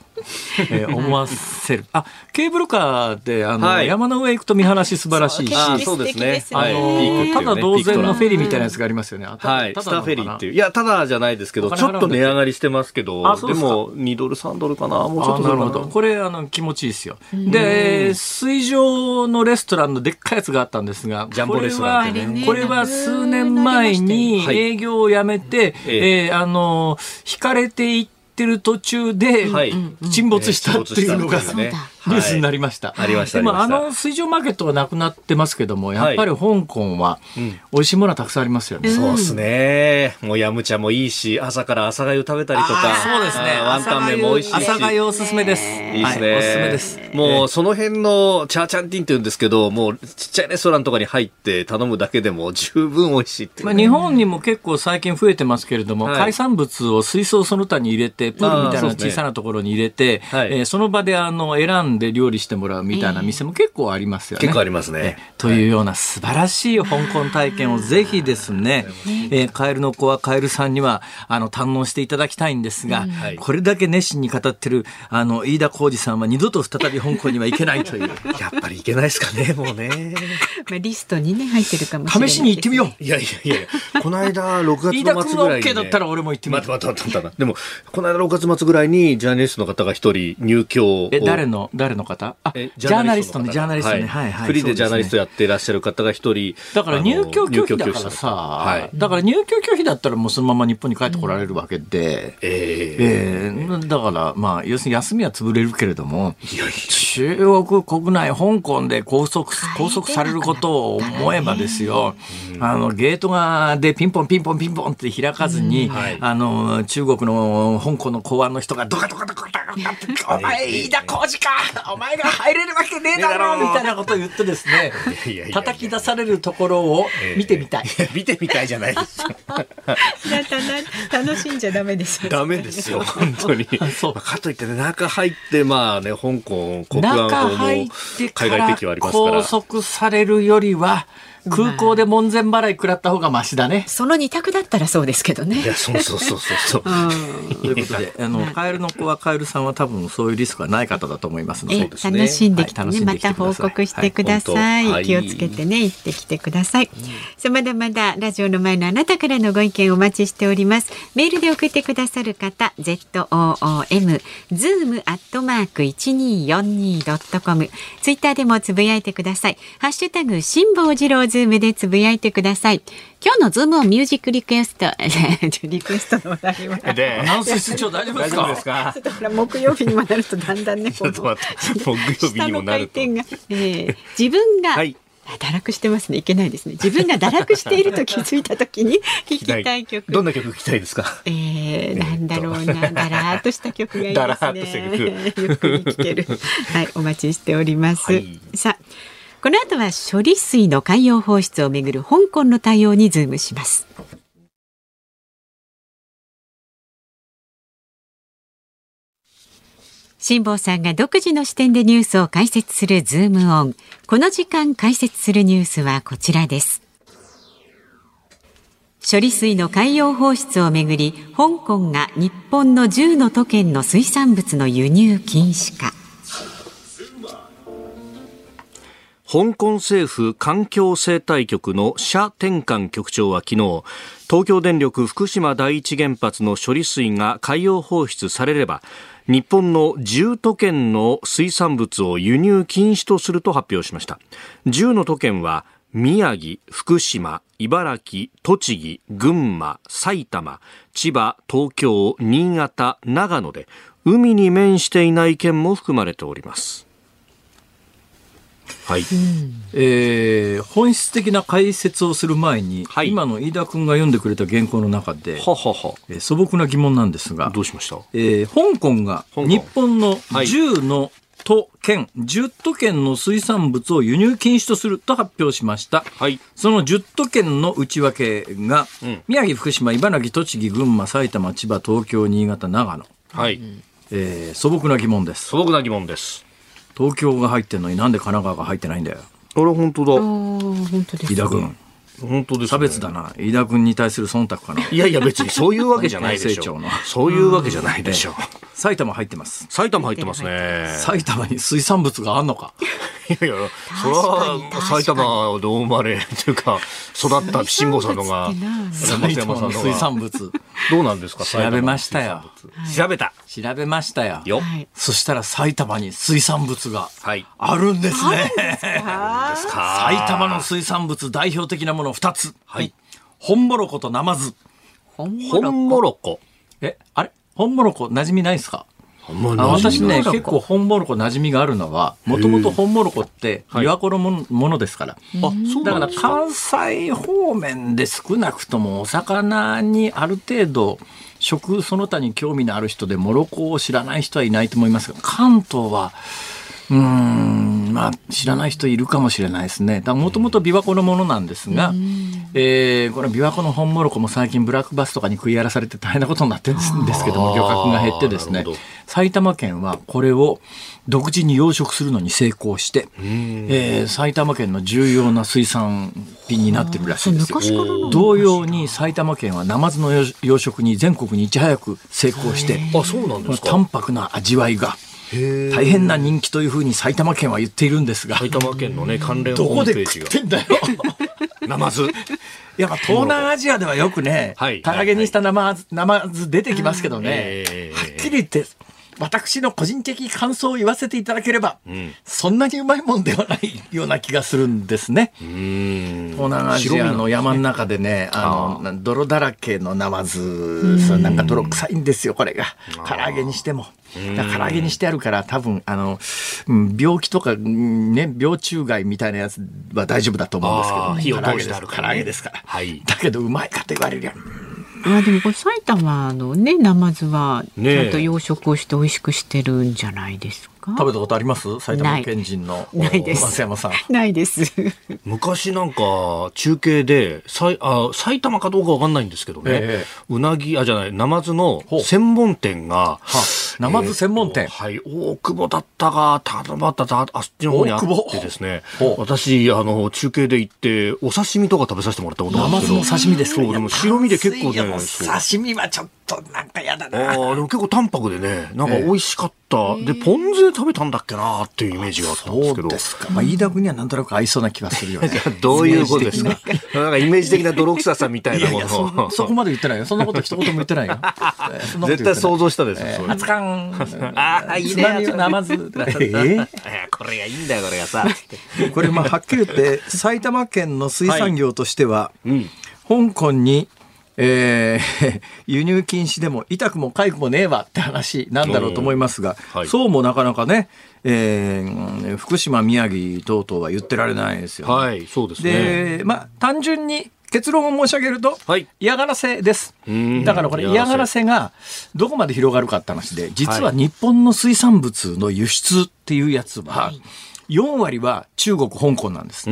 え思わせる。あ、ケーブルカーで、あの、山の上行くと見晴らし素晴らしいし。そうですね。あの、ただ同然のフェリーみたいなやつがありますよね。はい。スターフェリーっていう。いや、ただじゃないですけど、ちょっと値上がりしてますけど、でも2ドル、3ドルかな？もうちょっとな？るほど。これ、あの、気持ちいいですよ。で、水上のレストランのでっかいやつがあったんですが、ジャンボレストランってね。これは数年前に営業をやめて、えあの、引かれていってる途中で沈没したっていうのが、ね、ニュースになりました。ありました。でもあの水上マーケットはなくなってますけども、やっぱり香港は美味しいものはたくさんありますよね。そうですね。もうヤムチャもいいし、朝から朝粥食べたりとか。そうですね。ワンタン麺も美味しいし。朝粥おすすめです。いいですね。おすすめです。もうその辺のチャーチャンティンって言うんですけど、もうちっちゃいレストランとかに入って頼むだけでも十分美味しいってまあ日本にも結構最近増えてますけれども、海産物を水槽その他に入れて、プールみたいな小さなところに入れて、えその場であの選んで料理してもらうみたいな店も結構ありますよね。結構ありますね。というような素晴らしい香港体験をぜひですね、えー、カエルの子はカエルさんにはあの堪能していただきたいんですが、これだけ熱心に語ってるあの飯田浩二さんは二度と再び香港には行けないという。*laughs* やっぱり行けないですかね、もうね。*laughs* まあリストにね入ってるかもしれない、試しに行ってみよう。いやいやいやこの間6月の末ぐらいに、ね。だったら俺も行ってみよう。待って待って待って。でもこの間6月末ぐらいにジャーナリストの方が一人入居え誰の？誰の方？あジャーナリストのジャーナリストね。はい、はい、フリーでジャーナリストやっていらっしゃる方が一人。だから入居拒否だからさ、はい、だから入居拒否だったらもうそのまま日本に帰ってこられるわけで、うん、えー、え。ー、だからまあ、要するに休みは潰れるけれども、中国国内、香港で拘束、拘束されることを思えばですよ、あの、ゲートがでピンポンピンポンピンポンって開かずに、はい、あの、中国の香港の公安の人がドカドカドカドカお前、飯田浩二か *laughs* お前が入れるわけねえだろみたいなことを言ってですね、叩き出されるところを見てみたい。見てみたいじゃないですよ。楽しんじゃダメですよ。ダメですよ、本当に。そうかといってね、中入って、まあね、香港、国安法も海外的はありますから。拘束されるよりは、空港で門前払い食らった方がマシだね。その二択だったらそうですけどね。いや、そうそうそうそう。*laughs* ということで、あの、カエルの子はカエルさんは多分そういうリスクはない方だと思いますので。楽しんできてね、また報告してください。気をつけてね、行ってきてください。さあ、まだまだラジオの前のあなたからのご意見お待ちしております。メールで送ってくださる方、z o o m zoom アットマーク一二四二ドットコム。ツイッターでもつぶやいてください。ハッシュタグ辛坊治郎ズームでつぶやいてください。今日のズームオンミュージックリクエスト、*laughs* リクエストの話題は。で、アナウンス室長大丈夫ですか？ですか？木曜日にもなるとだんだんね、*laughs* ちょっと待って、木曜日にもなると。が、えー、自分が、はい。堕落してますね。いけないですね。自分が堕落していると気づいた時に *laughs* 聴きたい曲。どんな曲聴きたいですか？えー、なんだろうな。だらーっとした曲がいいですね。ゆっくり聴ける。はいお待ちしております、はい、さあこの後は処理水の海洋放出をめぐる香港の対応にズームします。辛坊さんが独自の視点でニュースを解説するズームオン。この時間解説するニュースはこちらです。処理水の海洋放出をめぐり香港が日本の10の都県の水産物の輸入禁止か香港政府環境生態局の謝天環局長は昨日東京電力福島第一原発の処理水が海洋放出されれば日本の10都県の水産物を輸入禁止とすると発表しました。10の都県は宮城、福島、茨城、栃木、群馬、埼玉、千葉、東京、新潟、長野で海に面していない県も含まれております。はい、えー、本質的な解説をする前に、はい、今の飯田君が読んでくれた原稿の中でははは、えー、素朴な疑問なんですがどうしました、えー、香港が日本の10の都県、10都県の水産物を輸入禁止とすると発表しました、はい、その10都県の内訳が、うん、宮城福島茨城栃木群馬埼玉千葉東京新潟長野。はい、えー、素朴な疑問です。素朴な疑問です東京が入ってんのになんで神奈川が入ってないんだよ。あれ本当だ。本当です、ね。井田君。本当です、ね、差別だな。飯田君に対する忖度かな。いやいや別にそういうわけじゃないでしょう。そういうわけじゃないでしょ *laughs* う。埼玉入ってます。埼玉入ってますね。埼玉に水産物があんのか。いやいや、それは埼玉で生まれというか、育った辛坊さんのが、埼玉の水産物。どうなんですか *laughs* 調べましたよ。調べた。調べましたよ。よ。そしたら埼玉に水産物があるんですね。埼玉の水産物代表的なもの2つ。はい。本モロコとナマズ。本モロコ。え、あれ？本モロコ馴染みないですか？私ね結構本モロコ馴染みがあるのはもともと本モロコって琵琶湖のものですから、はい、だから関西方面で少なくともお魚にある程度食その他に興味のある人でモロコを知らない人はいないと思いますが関東はうんまあ知らない人いるかもしれないですね。もともと琵琶湖のものなんですが、えー、この琵琶湖の本モロコも最近ブラックバスとかに食い荒らされて大変なことになってるんですけども漁獲が減ってですね埼玉県はこれを独自に養殖するのに成功して、えー、埼玉県の重要な水産品になってるらしいですよ。同様に埼玉県はナマズの養殖に全国にいち早く成功してあそうなんですか。淡白な味わいが大変な人気というふうに埼玉県は言っているんですが。埼玉県のね関連ホームページが。どこで食ってんだよ。*laughs* ナマズ。やっぱ東南アジアではよくね、はい、唐揚げにしたナマズ、ナマズ出てきますけどね、えー、はっきり言って私の個人的感想を言わせていただければ、うん、そんなにうまいもんではないような気がするんですね。東南アジアの山の中でね、あの、泥だらけのナマズ、なんか泥臭いんですよ、これが。唐揚げにしても。唐揚げにしてあるから多分あの病気とかね病虫害みたいなやつは大丈夫だと思うんですけど、ね、火を通してあるから、ね、唐揚げです。から、はい、だけどうまいかと言われりゃあでもこれ埼玉のねナマズはちゃんと養殖をして美味しくしてるんじゃないですか、食べたことあります？埼玉県人の。ないです。松山さん。ないです。*laughs* 昔なんか中継でさいあ埼玉かどうかわかんないんですけどね、えー、うなぎあじゃないナマズの専門店が、はあ。ナマズ専門店、えー、はい大久保だったがたまたあっちの方にあってですね。私あの中継で行ってお刺身とか食べさせてもらったことあるんですけど。ナマズの刺身ですか？そうでも白身で結構ね刺身はちょっとなんか嫌だな。あでも結構淡白でねなんか美味しかった、えー、でポン酢で食べたんだっけなっていうイメージがあったんですけど。ですか、まあ、飯田君にはなんとなく合いそうな気がするよね。*laughs* どういうことですか？なんかイメージ的な泥臭さみたいなものをそこまで言ってないよ。そんなこと一言も言ってないよ。*laughs* 絶対想像したですよ、えー、熱燗。*laughs* ああいいね。ナマズえー、これがいいんだよこれがさこれまあはっきり言って埼玉県の水産業としては、はいうん、香港にえー、*laughs* 輸入禁止でも痛くも痒くもねえわって話なんだろうと思いますが、はい、そうもなかなかね、えー、福島、宮城等々は言ってられないですよ、ね、はい、そうですね。で、まあ、単純に結論を申し上げると、はい、嫌がらせです。だからこれ嫌がらせ。がどこまで広がるかって話で、実は日本の水産物の輸出っていうやつは、4割は中国、香港なんです。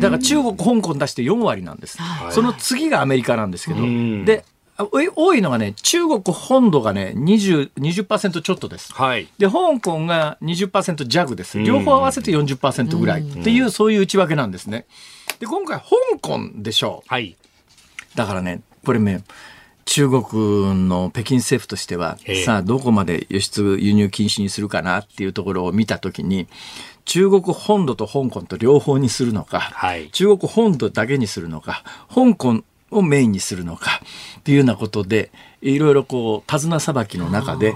だから中国、香港出して4割なんです。その次がアメリカなんですけど、で、多いのがね、中国本土がね、20、20%ちょっとです。はい。で、香港が20%弱です。両方合わせて40%ぐらいっていう、そういう内訳なんですね。で、今回、香港でしょう。はい。だからね、これね、中国の北京政府としては、さあ、どこまで輸出、輸入禁止にするかなっていうところを見たときに、中国本土と香港と両方にするのか、はい、中国本土だけにするのか、香港をメインにするのかっていうようなことで、いろいろこう手綱さばきの中で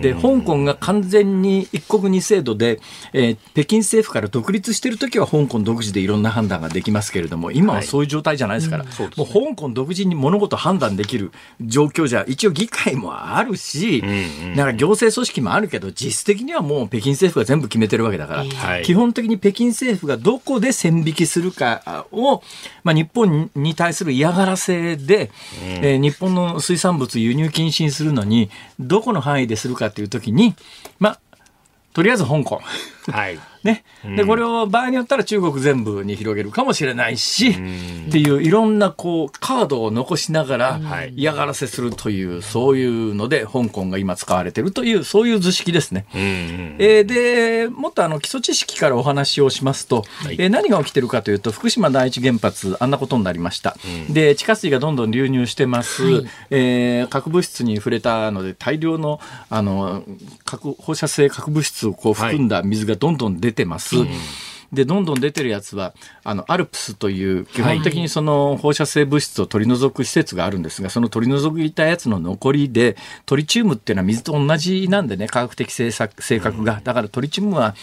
で香港が完全に一国二制度で、えー、北京政府から独立している時は香港独自でいろんな判断ができますけれども今はそういう状態じゃないですから、はいうんもう香港独自に物事判断できる状況じゃ一応議会もあるし、なんか行政組織もあるけど実質的にはもう北京政府が全部決めてるわけだから、はい、基本的に北京政府がどこで線引きするかを、まあ、日本に対する嫌がらせで、うん、えー、日本の水産物輸入禁止にするのに、どこの範囲でするかというときに、まあ、とりあえず香港。はい。*laughs* ね。で、これを場合によったら中国全部に広げるかもしれないし、っていういろんなこうカードを残しながら嫌がらせするという、そういうので香港が今使われているという、そういう図式ですね。えー、で、もっとあの基礎知識からお話をしますと、はい、えー、何が起きてるかというと、福島第一原発、あんなことになりました。で、地下水がどんどん流入してます。はい、えー、核物質に触れたので、大量のあの核放射性核物質をこう含んだ水がどんどん出てます。はいでどんどん出てるやつはあのアルプスという基本的にその放射性物質を取り除く施設があるんですがその取り除いたやつの残りでトリチウムっていうのは水と同じなんでね科学的性格が。だからトリチウムは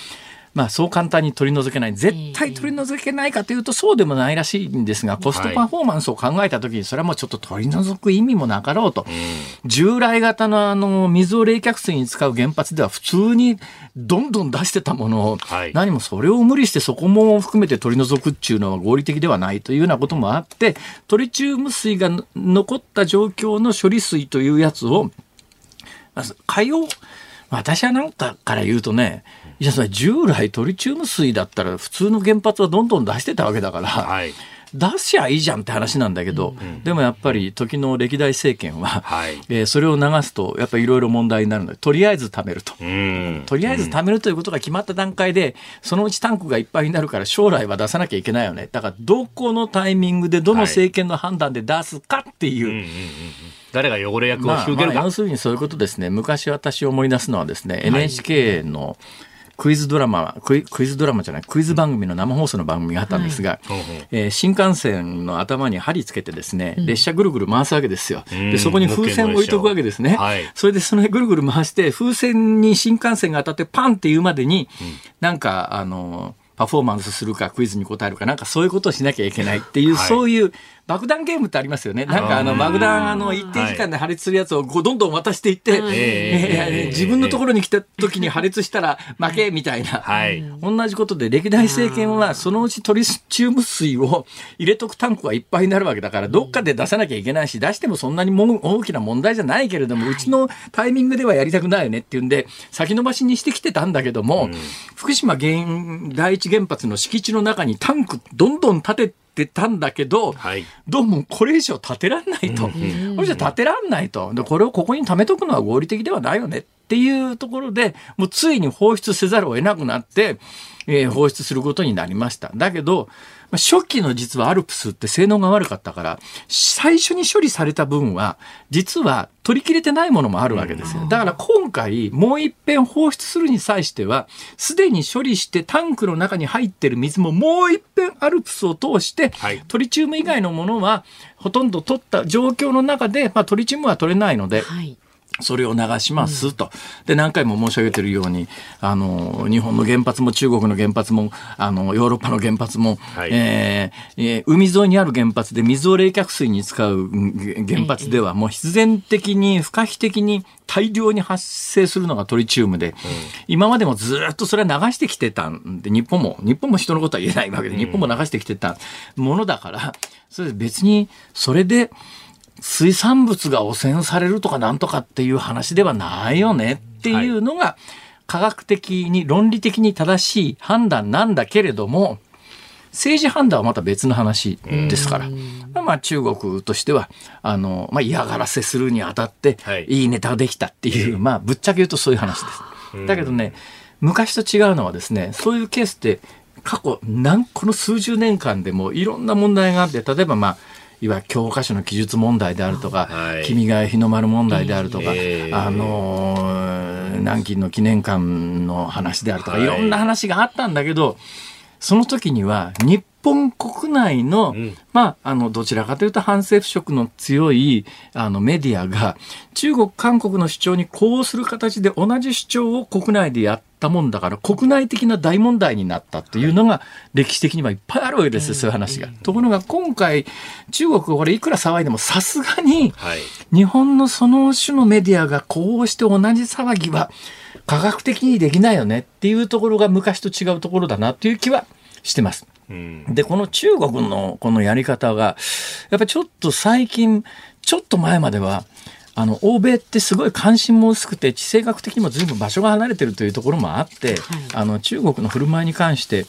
まあ、そう簡単に取り除けない、絶対取り除けないかというと、そうでもないらしいんですが、コストパフォーマンスを考えたときに、それはもうちょっと取り除く意味もなかろうと、従来型のあの水を冷却水に使う原発では、普通にどんどん出してたものを、何もそれを無理してそこも含めて取り除くっていうのは合理的ではないというようなこともあって、トリチウム水が残った状況の処理水というやつを、海洋、私はなんかから言うとね、いや、それ従来トリチウム水だったら普通の原発はどんどん出してたわけだから、はい、出しゃいいじゃんって話なんだけど、うん、でもやっぱり時の歴代政権は、はい、えー、それを流すとやっぱりいろいろ問題になるのでとりあえず貯めると、とりあえず貯めるということが決まった段階でそのうちタンクがいっぱいになるから将来は出さなきゃいけないよね。だからどこのタイミングでどの政権の判断で出すかっていう。はい誰が汚れ役を広げるか、まあ、要するにそういうことですね。昔私思い出すのはですね、NHK のクイズドラマクイクイズドラマじゃないクイズ番組の生放送の番組があったんですが、はい、えー、新幹線の頭に針つけてですね、列車ぐるぐる回すわけですよ。でそこに風船を置いとくわけですね。はい、それでそのぐるぐる回して風船に新幹線が当たってパンっていうまでに、うん、なんかあのパフォーマンスするかクイズに答えるかなんかそういうことをしなきゃいけないっていう、はい、そういう爆弾ゲームってありますよね。なんかあの爆弾あの一定時間で破裂するやつをどんどん渡していって、えー、自分のところに来た時に破裂したら負けみたいな。はい、同じことで歴代政権はそのうちトリチウム水を入れとくタンクがいっぱいになるわけだからどっかで出さなきゃいけないし出してもそんなにも大きな問題じゃないけれどもうちのタイミングではやりたくないよねっていうんで先延ばしにしてきてたんだけども、福島原第一原発の敷地の中にタンクどんどん建てってたんだけど、はい、どうもこれ以上建てらんないと、うん、これじゃ建てらんないと。でこれをここに貯めとくのは合理的ではないよねっていうところでもうついに放出せざるを得なくなって、えー、放出することになりました。だけど初期の実はアルプスって性能が悪かったから、最初に処理された分は、実は取り切れてないものもあるわけですよ。だから今回、もう一遍放出するに際しては、すでに処理してタンクの中に入ってる水ももう一遍アルプスを通して、はい、トリチウム以外のものはほとんど取った状況の中で、まあ、トリチウムは取れないので、はいそれを流しますと。で、何回も申し上げているように、あの、日本の原発も中国の原発も、あの、ヨーロッパの原発も、はい、えー、海沿いにある原発で水を冷却水に使う原発では、もう必然的に、不可避的に大量に発生するのがトリチウムで、うん、今までもずっとそれは流してきてたんで、日本も、日本も人のことは言えないわけで、日本も流してきてたものだから、それ別に、それで、水産物が汚染されるとかなんとかっていう話ではないよねっていうのが科学的に論理的に正しい判断なんだけれども政治判断はまた別の話ですから、まあ、中国としてはあの、まあ、嫌がらせするにあたって、い、いネタができたっていう、まあ、ぶっちゃけ言うとそういう話です。だけどね昔と違うのはですねそういうケースって過去何この数十年間でもいろんな問題があって例えばまあいわゆる教科書の記述問題であるとか、はい、君が日の丸問題であるとか、えー、あの南京の記念館の話であるとか、いろんな話があったんだけど、その時には日本国内の、うん、まあ、あの、どちらかというと反政府色の強い、あの、メディアが、中国、韓国の主張に呼応する形で同じ主張を国内でやったもんだから、国内的な大問題になったっていうのが、歴史的にはいっぱいあるわけですよ、そういう話が。ところが、今回、中国、これいくら騒いでも、さすがに、日本のその種のメディアがこうして同じ騒ぎは、科学的にできないよねっていうところが昔と違うところだなっていう気はしてます。で、この中国のこのやり方が、やっぱりちょっと最近、ちょっと前までは、あの、欧米ってすごい関心も薄くて、地政学的にも随分場所が離れてるというところもあって、はい、あの、中国の振る舞いに関して、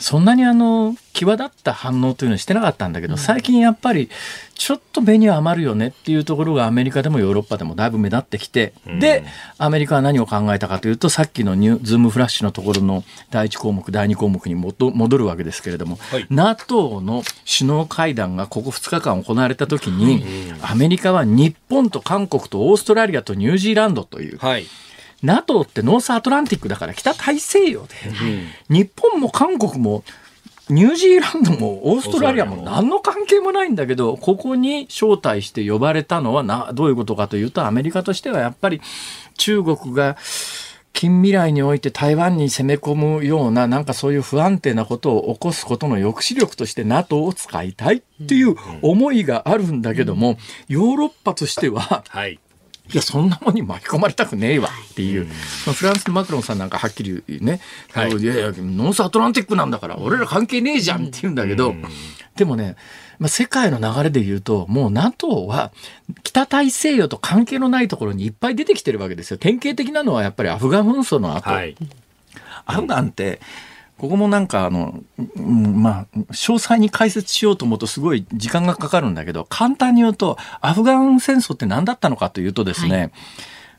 そんなにあの際立った反応というのはしてなかったんだけど、最近やっぱりちょっと目に余るよねっていうところがアメリカでもヨーロッパでもだいぶ目立ってきて、でアメリカは何を考えたかというとさっきのニュズームフラッシュのところの第1項目第2項目に戻るわけですけれども、はい、NATO の首脳会談がここ2日間行われた時に、アメリカは日本と韓国とオーストラリアとニュージーランドという、はい NATO ってノースアトランティックだから北大西洋で、うん、日本も韓国もニュージーランドもオーストラリアも何の関係もないんだけど、ここに招待して呼ばれたのはな、どういうことかというと、アメリカとしてはやっぱり中国が近未来において台湾に攻め込むような、なんかそういう不安定なことを起こすことの抑止力として NATO を使いたいっていう思いがあるんだけども、ヨーロッパとしては、はいいや、そんなもんに巻き込まれたくねえわっていう、まあ、フランスのマクロンさんなんかはっきりね、はい、いやいや、ノースアトランティックなんだから、俺ら関係ねえじゃんって言うんだけど、でもね、まあ、世界の流れで言うと、もう NATO は北大西洋と関係のないところにいっぱい出てきてるわけですよ。典型的なのはやっぱりアフガン紛争の後。はい、アフガンって、ここもなんかあの、まあ、詳細に解説しようと思うとすごい時間がかかるんだけど、簡単に言うと、アフガン戦争って何だったのかというとですね、はい。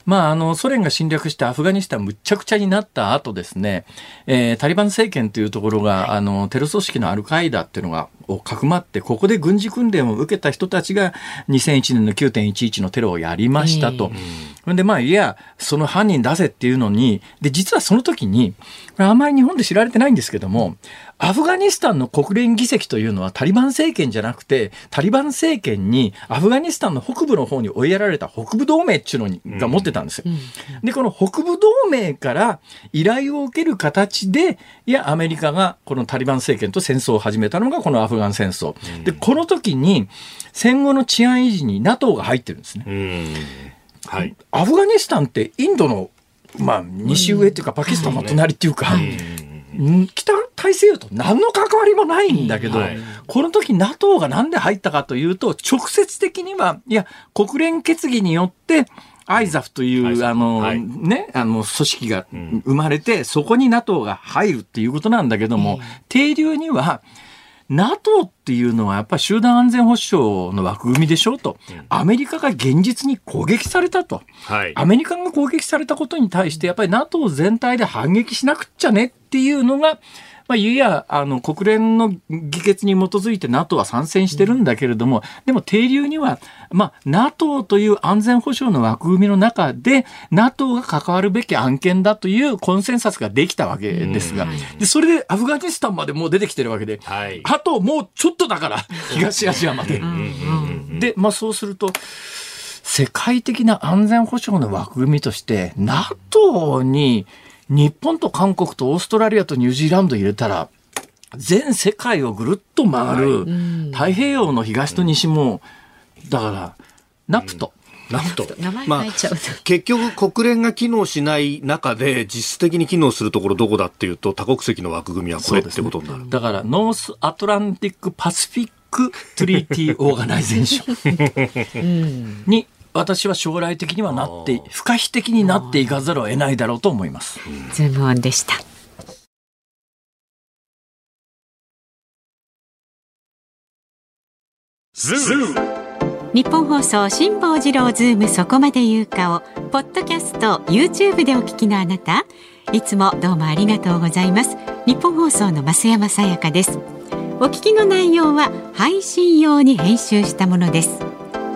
まあ、あの、ソ連が侵略してアフガニスタンむっちゃくちゃになった後ですね、えー、タリバン政権というところが、あの、テロ組織のアルカイダっていうのが、をかくまって、ここで軍事訓練を受けた人たちが2001年の9.11のテロをやりましたと。うん、で、まあ、いや、その犯人出せっていうのに、で、実はその時に、あまり日本で知られてないんですけども、アフガニスタンの国連議席というのはタリバン政権じゃなくて、タリバン政権にアフガニスタンの北部の方に追いやられた北部同盟っていうのが持ってたんですよ。で、この北部同盟から依頼を受ける形で、いや、アメリカがこのタリバン政権と戦争を始めたのがこのアフガン戦争。で、この時に戦後の治安維持に NATO が入ってるんですね。はい、アフガニスタンってインドのまあ、西上っていうか、パキスタンの隣っていうか、北大西洋と何の関わりもないんだけど、はい、この時 NATO がなんで入ったかというと、直接的には、いや、国連決議によって、アイザフという、あの、はい、ね、あの、組織が生まれて、うん、そこに NATO が入るっていうことなんだけども、定流には、NATO っていうのはやっぱり集団安全保障の枠組みでしょうと、アメリカが現実に攻撃されたと、はい、アメリカが攻撃されたことに対して、やっぱり NATO 全体で反撃しなくっちゃねっていうのが、まあ、いや、あの、国連の議決に基づいて NATO は参戦してるんだけれども、でも定流には、まあ、NATO という安全保障の枠組みの中で、NATO が関わるべき案件だというコンセンサスができたわけですが、で、それでアフガニスタンまでもう出てきてるわけで、はい、あともうちょっとだから、*laughs* 東アジアまで。で、まあそうすると、世界的な安全保障の枠組みとして、NATO に日本と韓国とオーストラリアとニュージーランド入れたら、全世界をぐるっと回る、太平洋の東と西も、だから、ナプト。ナプト。まあ、結局国連が機能しない中で実質的に機能するところどこだっていうと多国籍の枠組みはこれってことになる、ね、だから North Atlantic Pacific Treaty オーガナイゼーション。に私は将来的にはなって不可避的になっていかざるを得ないだろうと思います。ズームオンでした。ニッポン放送辛坊治郎ズームそこまで言うかをポッドキャスト YouTube でお聞きのあなた。いつもどうもありがとうございます。ニッポン放送の増山さやかです。お聞きの内容は配信用に編集したものです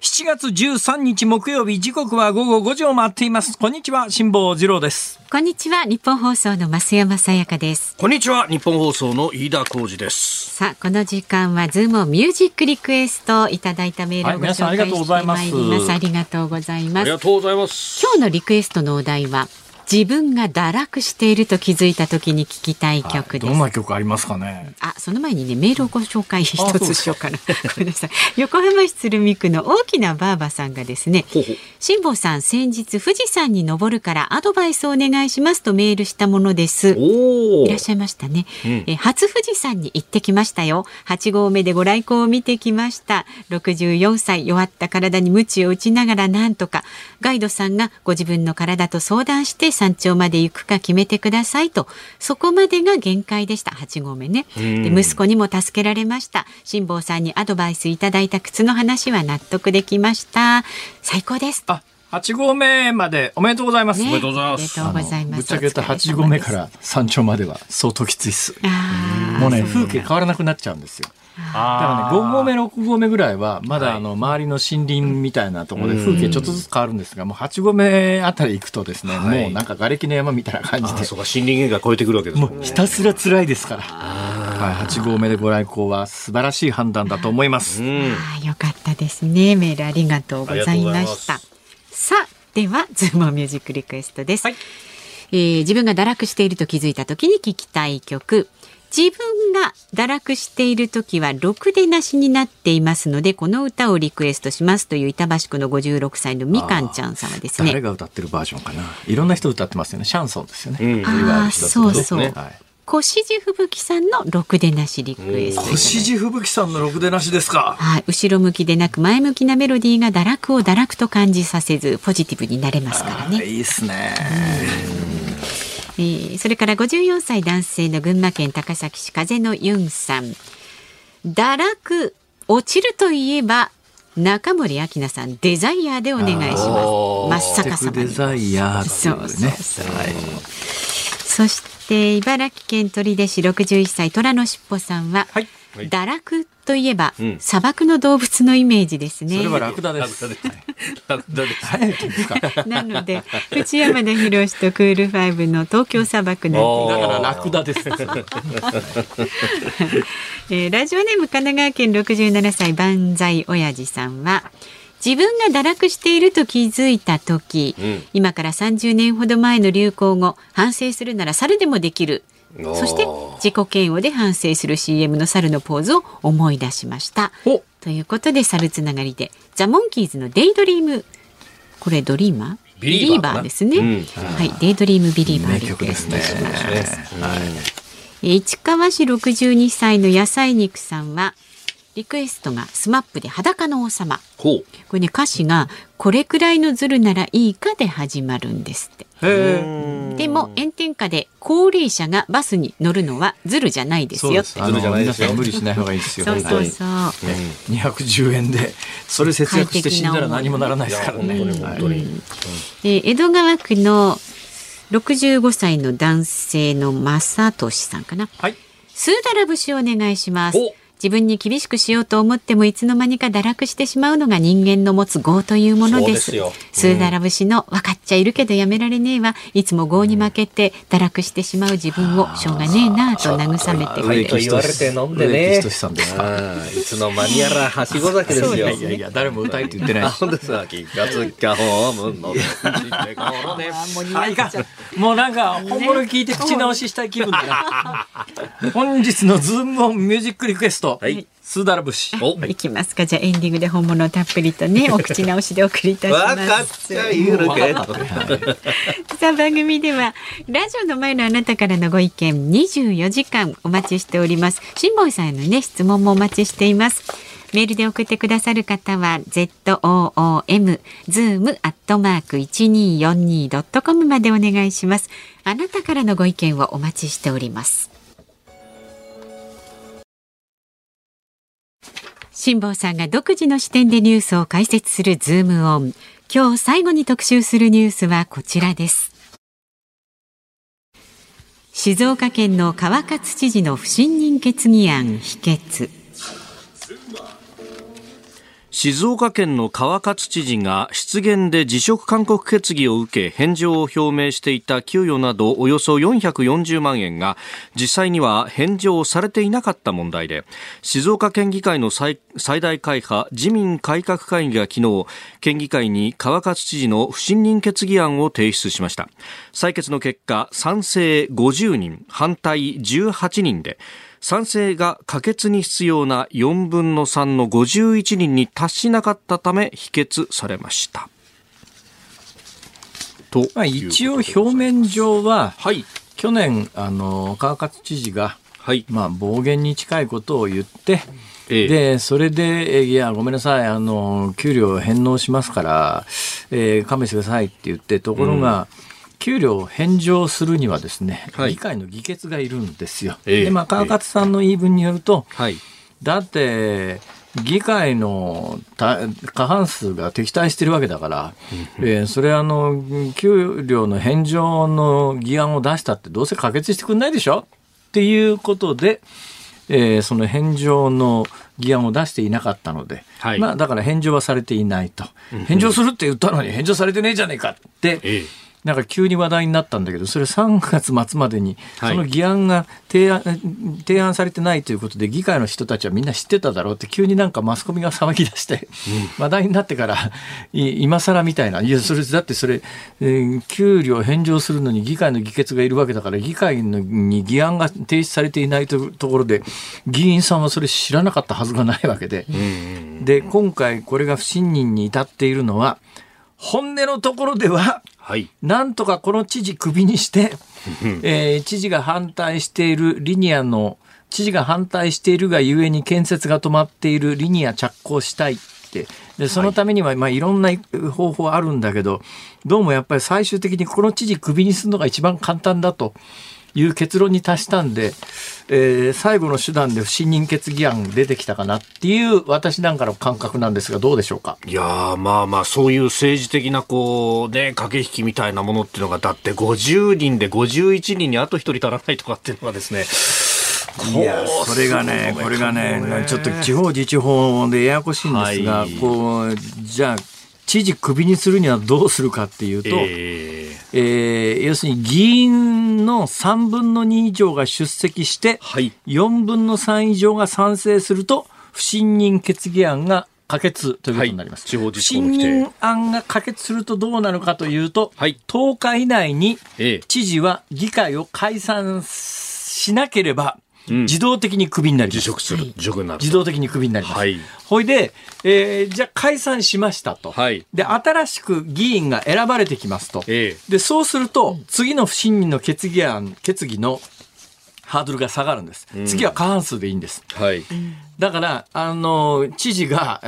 7月13日木曜日時刻は午後5時を回っています。こんにちは辛坊治郎です。こんにちは日本放送の増山さやかです。こんにちは日本放送の飯田浩二です。さあこの時間はズームミュージックリクエストいただいたメールをご紹介してまいります、ありがとうございます。ありがとうございます。今日のリクエストのお題は自分が堕落していると気づいた時に聞きたい曲です。どんな曲ありますかね？あ、その前にねメールをご紹介一つしようかな。*laughs* ごめんなさい。横浜市鶴見区の大きなばあばさんがですね、辛坊さん先日富士山に登るからアドバイスをお願いしますとメールしたものです。いらっしゃいましたね、うん、え。初富士山に行ってきましたよ。八合目でご来光を見てきました。64歳弱った体に鞭を打ちながらなんとかガイドさんがご自分の体と相談して山頂まで行くか決めてくださいと。そこまでが限界でした。8合目ね。で息子にも助けられました。辛坊さんにアドバイスいただいた靴の話は納得できました。最高です。あ八合目までおめでとうございます。ね、おめでとうございます。ぶっちゃけた八合目から山頂までは相当きついっす。もうね風景変わらなくなっちゃうんですよ。だからね5合目6合目ぐらいはまだあの周りの森林みたいなところで風景ちょっとずつ変わるんですがもう8合目あたり行くとですね、はい、もうなんか瓦礫の山みたいな感じで。そうか森林が超えてくるわけですもうひたすら辛いですから、はい、8合目でご来光は素晴らしい判断だと思います。あよかったですね。メールありがとうございました。さあではズームミュージックリクエストです、はい、えー、自分が堕落していると気づいた時に聞きたい曲自分が堕落している時はろくでなしになっていますのでこの歌をリクエストしますという板橋区の56歳のみかんちゃん様ですね。誰が歌ってるバージョンかな。いろんな人歌ってますよね。シャンソンですよね、うん、あそうそう、はい。小志地吹雪さんのろくでなしリクエスト。小志地吹雪さんのろくでなしですか。はい、後ろ向きでなく前向きなメロディーが堕落を堕落と感じさせずポジティブになれますからね。いいですね。えー、それから54歳男性の群馬県高崎市風のユンさん。堕落落ちるといえば中森明菜さんデザイアでお願いします。真っ逆さまデザイア、ね、そうそうそう、はい、そして茨城県取手市61歳虎のしっぽさんは、はい堕落といえば、うん、砂漠の動物のイメージですね。それはラクダです。ラクダです。*laughs* なので、内山田博とクールファイブの東京砂漠なんて。だからラクダです。*laughs* えー、ラジオネーム神奈川県67歳万歳親父さんは。自分が堕落していると気づいた時、うん、今から30年ほど前の流行語反省するなら猿でもできるそして自己嫌悪で反省する CM の猿のポーズを思い出しました。ということで猿つながりでザ・モンキーズの「デイドリーム」これドリーマー？ビリーバーですね、うん、はいデイドリームビリーバーリクエストしました、はい、市川市62歳の野菜肉さんはリクエストが SMAP で裸の王様。これね歌詞がこれくらいのズルならいいかで始まるんですって。でも炎天下で高齢者がバスに乗るのはズルじゃないですよって。ズルじゃないですよ。無理しない方がいいですよ。そうそうそう、はい、210円でそれ節約して死んだら何もならないですからね、で江戸川区の65歳の男性の正俊さんかな、はい、スーダラ節お願いします自分に厳しくしようと思ってもいつの間にか堕落してしまうのが人間の持つ業というものです。スーダラ節の分かっちゃいるけどやめられねえはいつも業に負けて堕落してしまう自分をしょうがねえなと慰めてくれる言われて飲んでね。いつの間にやらはしご酒ですよ。いやいや誰も歌いって言ってない。*laughs* 本当です気がつきゃホ *laughs* ームのもうなんか本物聞いて口直ししたい気分だな。*laughs* 本日のズームオンミュージックリクエスト、はい、スーダラ節いきますか。じゃあエンディングで本物をたっぷりとね *laughs* お口直しでお送りいたします。さあ番組ではラジオの前のあなたからのご意見24時間お待ちしております。辛坊さんへのね質問もお待ちしています。メールで送ってくださる方は zoom zoom アットマーク一二四二ドットコムまでお願いします。あなたからのご意見をお待ちしております。辛坊さんが独自の視点でニュースを解説するズームオン。今日最後に特集するニュースはこちらです。静岡県の川勝知事の不信任決議案否決。静岡県の川勝知事が失言で辞職勧告決議を受け返上を表明していた給与などおよそ440万円が実際には返上されていなかった問題で静岡県議会の最大会派自民改革会議が昨日県議会に川勝知事の不信任決議案を提出しました。採決の結果賛成50人反対18人で賛成が可決に必要な4分の3の51人に達しなかったため否決されました。とまあ、一応表面上は、はい、去年あの川勝知事が、はい。まあ、暴言に近いことを言って、ええ、でそれで、いや、ごめんなさいあの、給料返納しますから、えー、勘弁してくださいって言って、ところが、うん給料を返上するにはですね、はい、議会の議決がいるんですよ。えー、で、まあ、川勝さんの言い分によると、はい、だって、議会の過半数が敵対してるわけだから、えー、それあの、給料の返上の議案を出したってどうせ可決してくんないでしょ？っていうことで、えー、その返上の議案を出していなかったので、はい、まあだから返上はされていないと。返上するって言ったのに返上されてねえじゃねえかって、ええなんか急に話題になったんだけど、それ3月末までに、その議案が提案,、提案されてないということで、議会の人たちはみんな知ってただろうって、急になんかマスコミが騒ぎ出して、話題になってから、今更みたいな、いや、それ、だってそれ、えー、給料返上するのに議会の議決がいるわけだから、議会のに議案が提出されていないとところで、議員さんはそれ知らなかったはずがないわけで、で、今回これが不信任に至っているのは、本音のところでは、はい、なんとかこの知事クビにして、えー、知事が反対しているリニアの、知事が反対しているがゆえに建設が止まっているリニア着工したいって、でそのためには、まあ、いろんな方法あるんだけど、どうもやっぱり最終的にこの知事クビにするのが一番簡単だと。いう結論に達したんで、えー、最後の手段で不信任決議案出てきたかなっていう私なんかの感覚なんですがどうでしょうか？いやまあまあそういう政治的なこうね駆け引きみたいなものっていうのがだって50人で51人にあと1人足らないとかっていうのがですねいやそれがね、これがね、ちょっと地方自治法でややこしいんですが、はい、こうじゃあ、知事クビにするにはどうするかっていうと、えーえー、要するに議員の3分の2以上が出席して、はい、4分の3以上が賛成すると、不信任決議案が可決ということになります。はい、不信任案が可決するとどうなるかというと、はい、10日以内に知事は議会を解散しなければ、自動的にクビになります。辞職する。辞職になる。自動的にクビになります。はい。ほいで、えー、じゃあ解散しましたと。はい。で、新しく議員が選ばれてきますと。えー、で、そうすると、次の不信任の決議案、決議のハードルが下がるんです。次は過半数でいいんです。はい。だから、あの、知事が、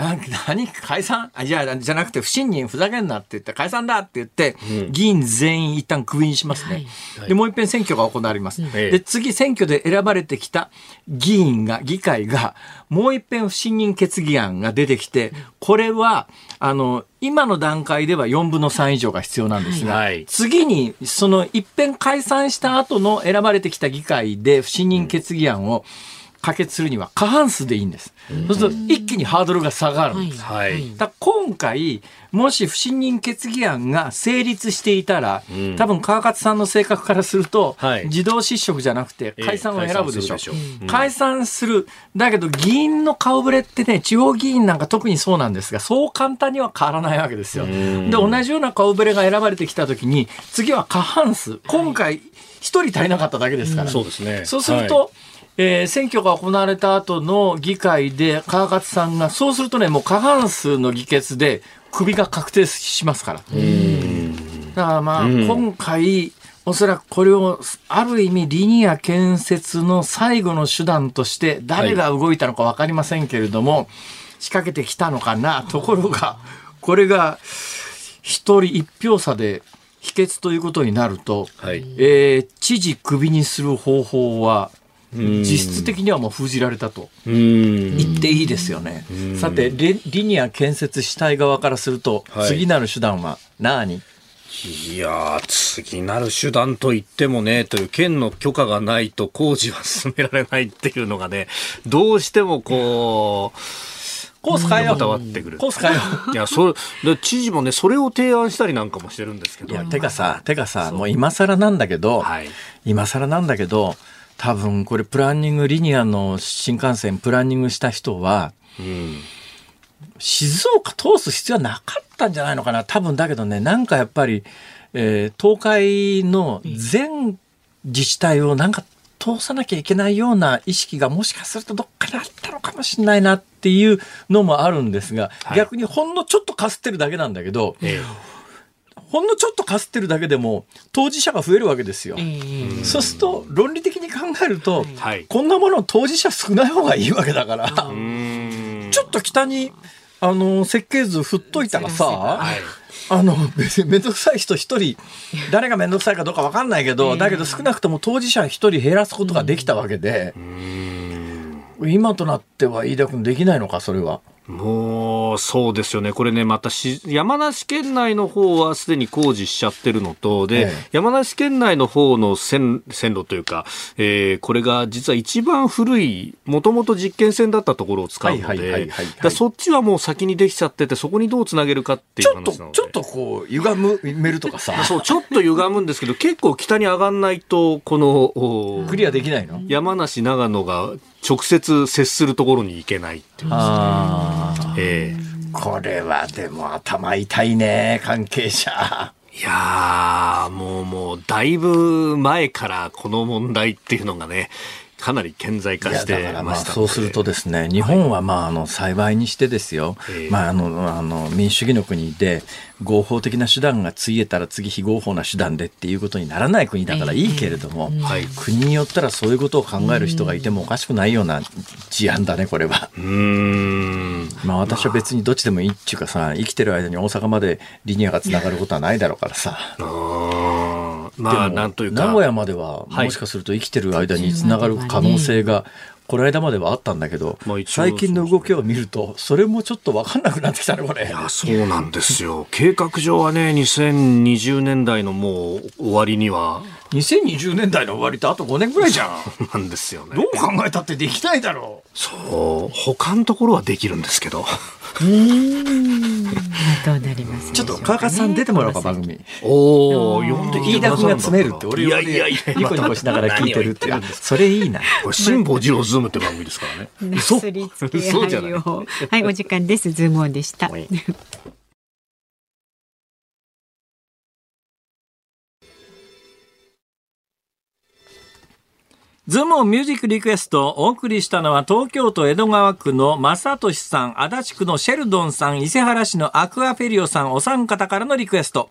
何？解散？あじゃあ、じゃなくて不信任ふざけんなって言って、解散だって言って、うん、議員全員一旦クビにしますね。はい、で、もう一遍選挙が行われます。はい、で、次選挙で選ばれてきた議員が、議会が、もう一遍不信任決議案が出てきて、これは、あの、今の段階では4分の3以上が必要なんですが、はい、次に、その一遍解散した後の選ばれてきた議会で不信任決議案を、可決するには過半数でいいんです。そうすると一気にハードルが下がるんです。はい、だ今回、もし不信任決議案が成立していたら、うん、多分川勝さんの性格からすると、はい、自動失職じゃなくて解散を選ぶでしょう。えー、解散する。だけど議員の顔ぶれってね、地方議員なんか特にそうなんですが、そう簡単には変わらないわけですよ。で、同じような顔ぶれが選ばれてきたときに、次は過半数。今回、一人足りなかっただけですから。そうですね。そうすると、はいえー、選挙が行われた後の議会で川勝さんが、そうするとね、もう過半数の議決でクビが確定しますから。だからまあ、今回、おそらくこれをある意味リニア建設の最後の手段として誰が動いたのか分かりませんけれども、はい、仕掛けてきたのかなところがこれが一人一票差で否決ということになると、はい、えー、知事クビにする方法は実質的にはもう封じられたと言っていいですよね。さてリニア建設主体側からすると、はい、次なる手段は何？いや次なる手段といってもね、という県の許可がないと工事は進められないっていうのがね、*laughs* どうしてもこう、コース変えよう。伝わってくる。コース変えよう。*laughs* いや、それ、知事もね、それを提案したりなんかもしてるんですけど。いや、てかさ、てかさ、もう今更なんだけど、はい、今更なんだけど、多分これプランニングリニアの新幹線プランニングした人は、うん、静岡通す必要はなかったんじゃないのかな。多分だけどねなんかやっぱり、えー、東海の全自治体をなんか通さなきゃいけないような意識がもしかするとどっかにあったのかもしれないなっていうのもあるんですが、はい、逆にほんのちょっとかすってるだけなんだけど、えーほんのちょっとかすってるだけでも当事者が増えるわけですよ。そうすると論理的に考えると、はい、こんなもの当事者少ない方がいいわけだからちょっと北にあの設計図振っといたらさ、はい、あの別に面倒くさい人一人誰が面倒くさいかどうか分かんないけど、だけど少なくとも当事者一人減らすことができたわけで今となっては飯田君できないのかそれは。もう、そうですよね。これね、またし、山梨県内の方はすでに工事しちゃってるのと、で、ええ、山梨県内の方の線線路というか、えー、これが実は一番古い、もともと実験線だったところを使うので、そっちはもう先にできちゃってて、そこにどうつなげるかっていう話なので。ちょっと、ちょっとこう、歪む、めるとかさ。*laughs* そう、ちょっと歪むんですけど、結構北に上がんないと、この、クリアできないの？山梨、長野が直接接するところに行けないっていう、えー、これはでも頭痛いね関係者。いやもうもうだいぶ前からこの問題っていうのがねかなり顕在化してましたそうするとですね日本はまああの幸いにしてですよ、まあ、あのあの民主主義の国で合法的な手段がついえたら次非合法な手段でっていうことにならない国だからいいけれども、国によったらそういうことを考える人がいてもおかしくないような事案だねこれは。うん。まあ私は別にどっちでもいいっていうかさ生きてる間に大阪までリニアがつながることはないだろうからさ。まあ、なんというか。名古屋まではもしかすると生きてる間につながる可能性が、この間まではあったんだけど、まあ、最近の動きを見ると、それもちょっと分かんなくなってきたね、これ。いや、そうなんですよ。計画上はね、2020年代のもう終わりには。2020年代の終わりってあと5年ぐらいじゃん。なんですよね。どう考えたってできないだろう。そう。他のところはできるんですけど。うん。どうなります、ね、ちょっと川勝さん出てもらおうか番組。おお、読んで飯田君が詰めるって俺いやいやいやニコニコしながら聞いてるってそれいいな。これ辛坊治郎ズームって番組ですからね。嘘。嘘じゃない。はい、お時間です。ズームオンでした。ズームミュージックリクエストをお送りしたのは東京都江戸川区の正俊さん、足立区のシェルドンさん、伊勢原市のアクアフェリオさん、お三方からのリクエスト。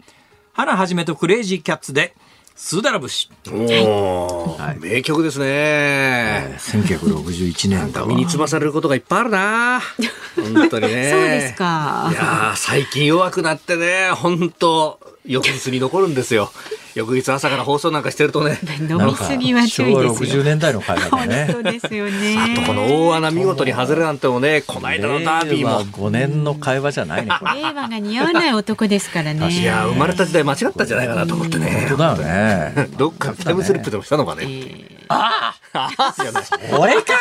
原はじめとクレイジーキャッツで、スーダラ節。おはい、名曲ですね、えー、1961年だ身につまされることがいっぱいあるな本当にね。そうですか。いや最近弱くなってね、本当翌日に残るんですよ。*laughs* 翌日朝から放送なんかしてるとね。飲みすぎは注意ですよ。60年代の会話だね。本当ですよね。あとこの大穴見事に外れなんてもね、この間のダービーも。5年の会話じゃないね。*laughs* 令和が似合わない男ですからね。いや、生まれた時代間違ったんじゃないかなと思ってね。本当だよね。*laughs* どっかタイムスリップでもしたのかね。ああ俺か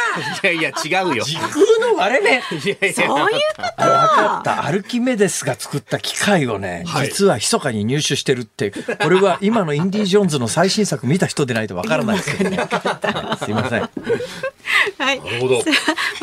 いやいや、違うよ。時空の割れ目いやいやそういうこと分かった。アルキメデスが作った機械をね、はい実は密かに入手してるって、これは今のインディ・ジョーンズの最新作見た人でないとわからないですけどね。すいません。はい。なるほど。お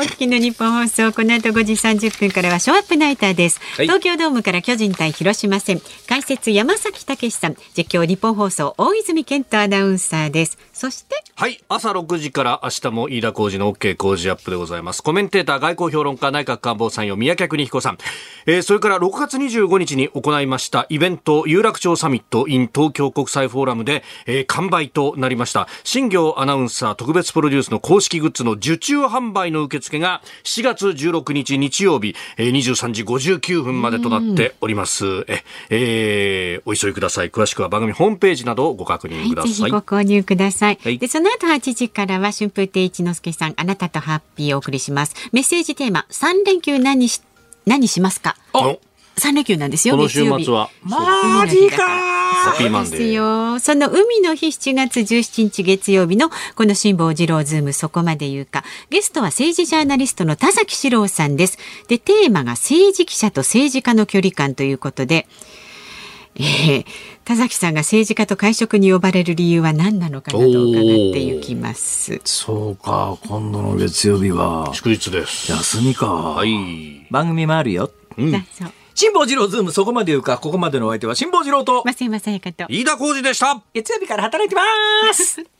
聞きの日本放送、この後5時30分からはショーアップナイターです。はい東京ドームから巨人対広島戦、解説山崎武さん、実況日本放送大泉健人アナウンサーです。そして、はい。朝6時から明日も飯田浩二の OK 工事アップでございます。コメンテーター、外交評論家、内閣官房参与、宮家邦彦さん。えー、それから6月25日に行いましたイベント、有楽町サミット in 東京国際フォーラムで、えー、完売となりました。新業アナウンサー特別プロデュースの公式グッズの受注販売の受付が4月16日日曜日、えー、23時59分までとなっております。え、えー、お急ぎください。詳しくは番組ホームページなどをご確認くだはい、ぜさい。ひご購入ください。はいで、その後8時からは春風亭一之輔さん、あなたとハッピーをお送りします。メッセージテーマ、3連休何し、何しますか？お ?3 連休なんですよ、この週末は。マジかハッピーマンデですー。よ。その海の日7月17日月曜日のこの辛坊治郎ズームそこまで言うか。ゲストは政治ジャーナリストの田崎史郎さんです。で、テーマが政治記者と政治家の距離感ということで、えー田崎さんが政治家と会食に呼ばれる理由は何なのかなど伺っていきます。そうか、今度の月曜日は祝日です。休みか。はい。番組もあるよ。うんだそう。辛坊治郎ズームそこまで言うか、ここまでのお相手は辛坊治郎と、増山さやかと。飯田浩二でした。月曜日から働いてます *laughs*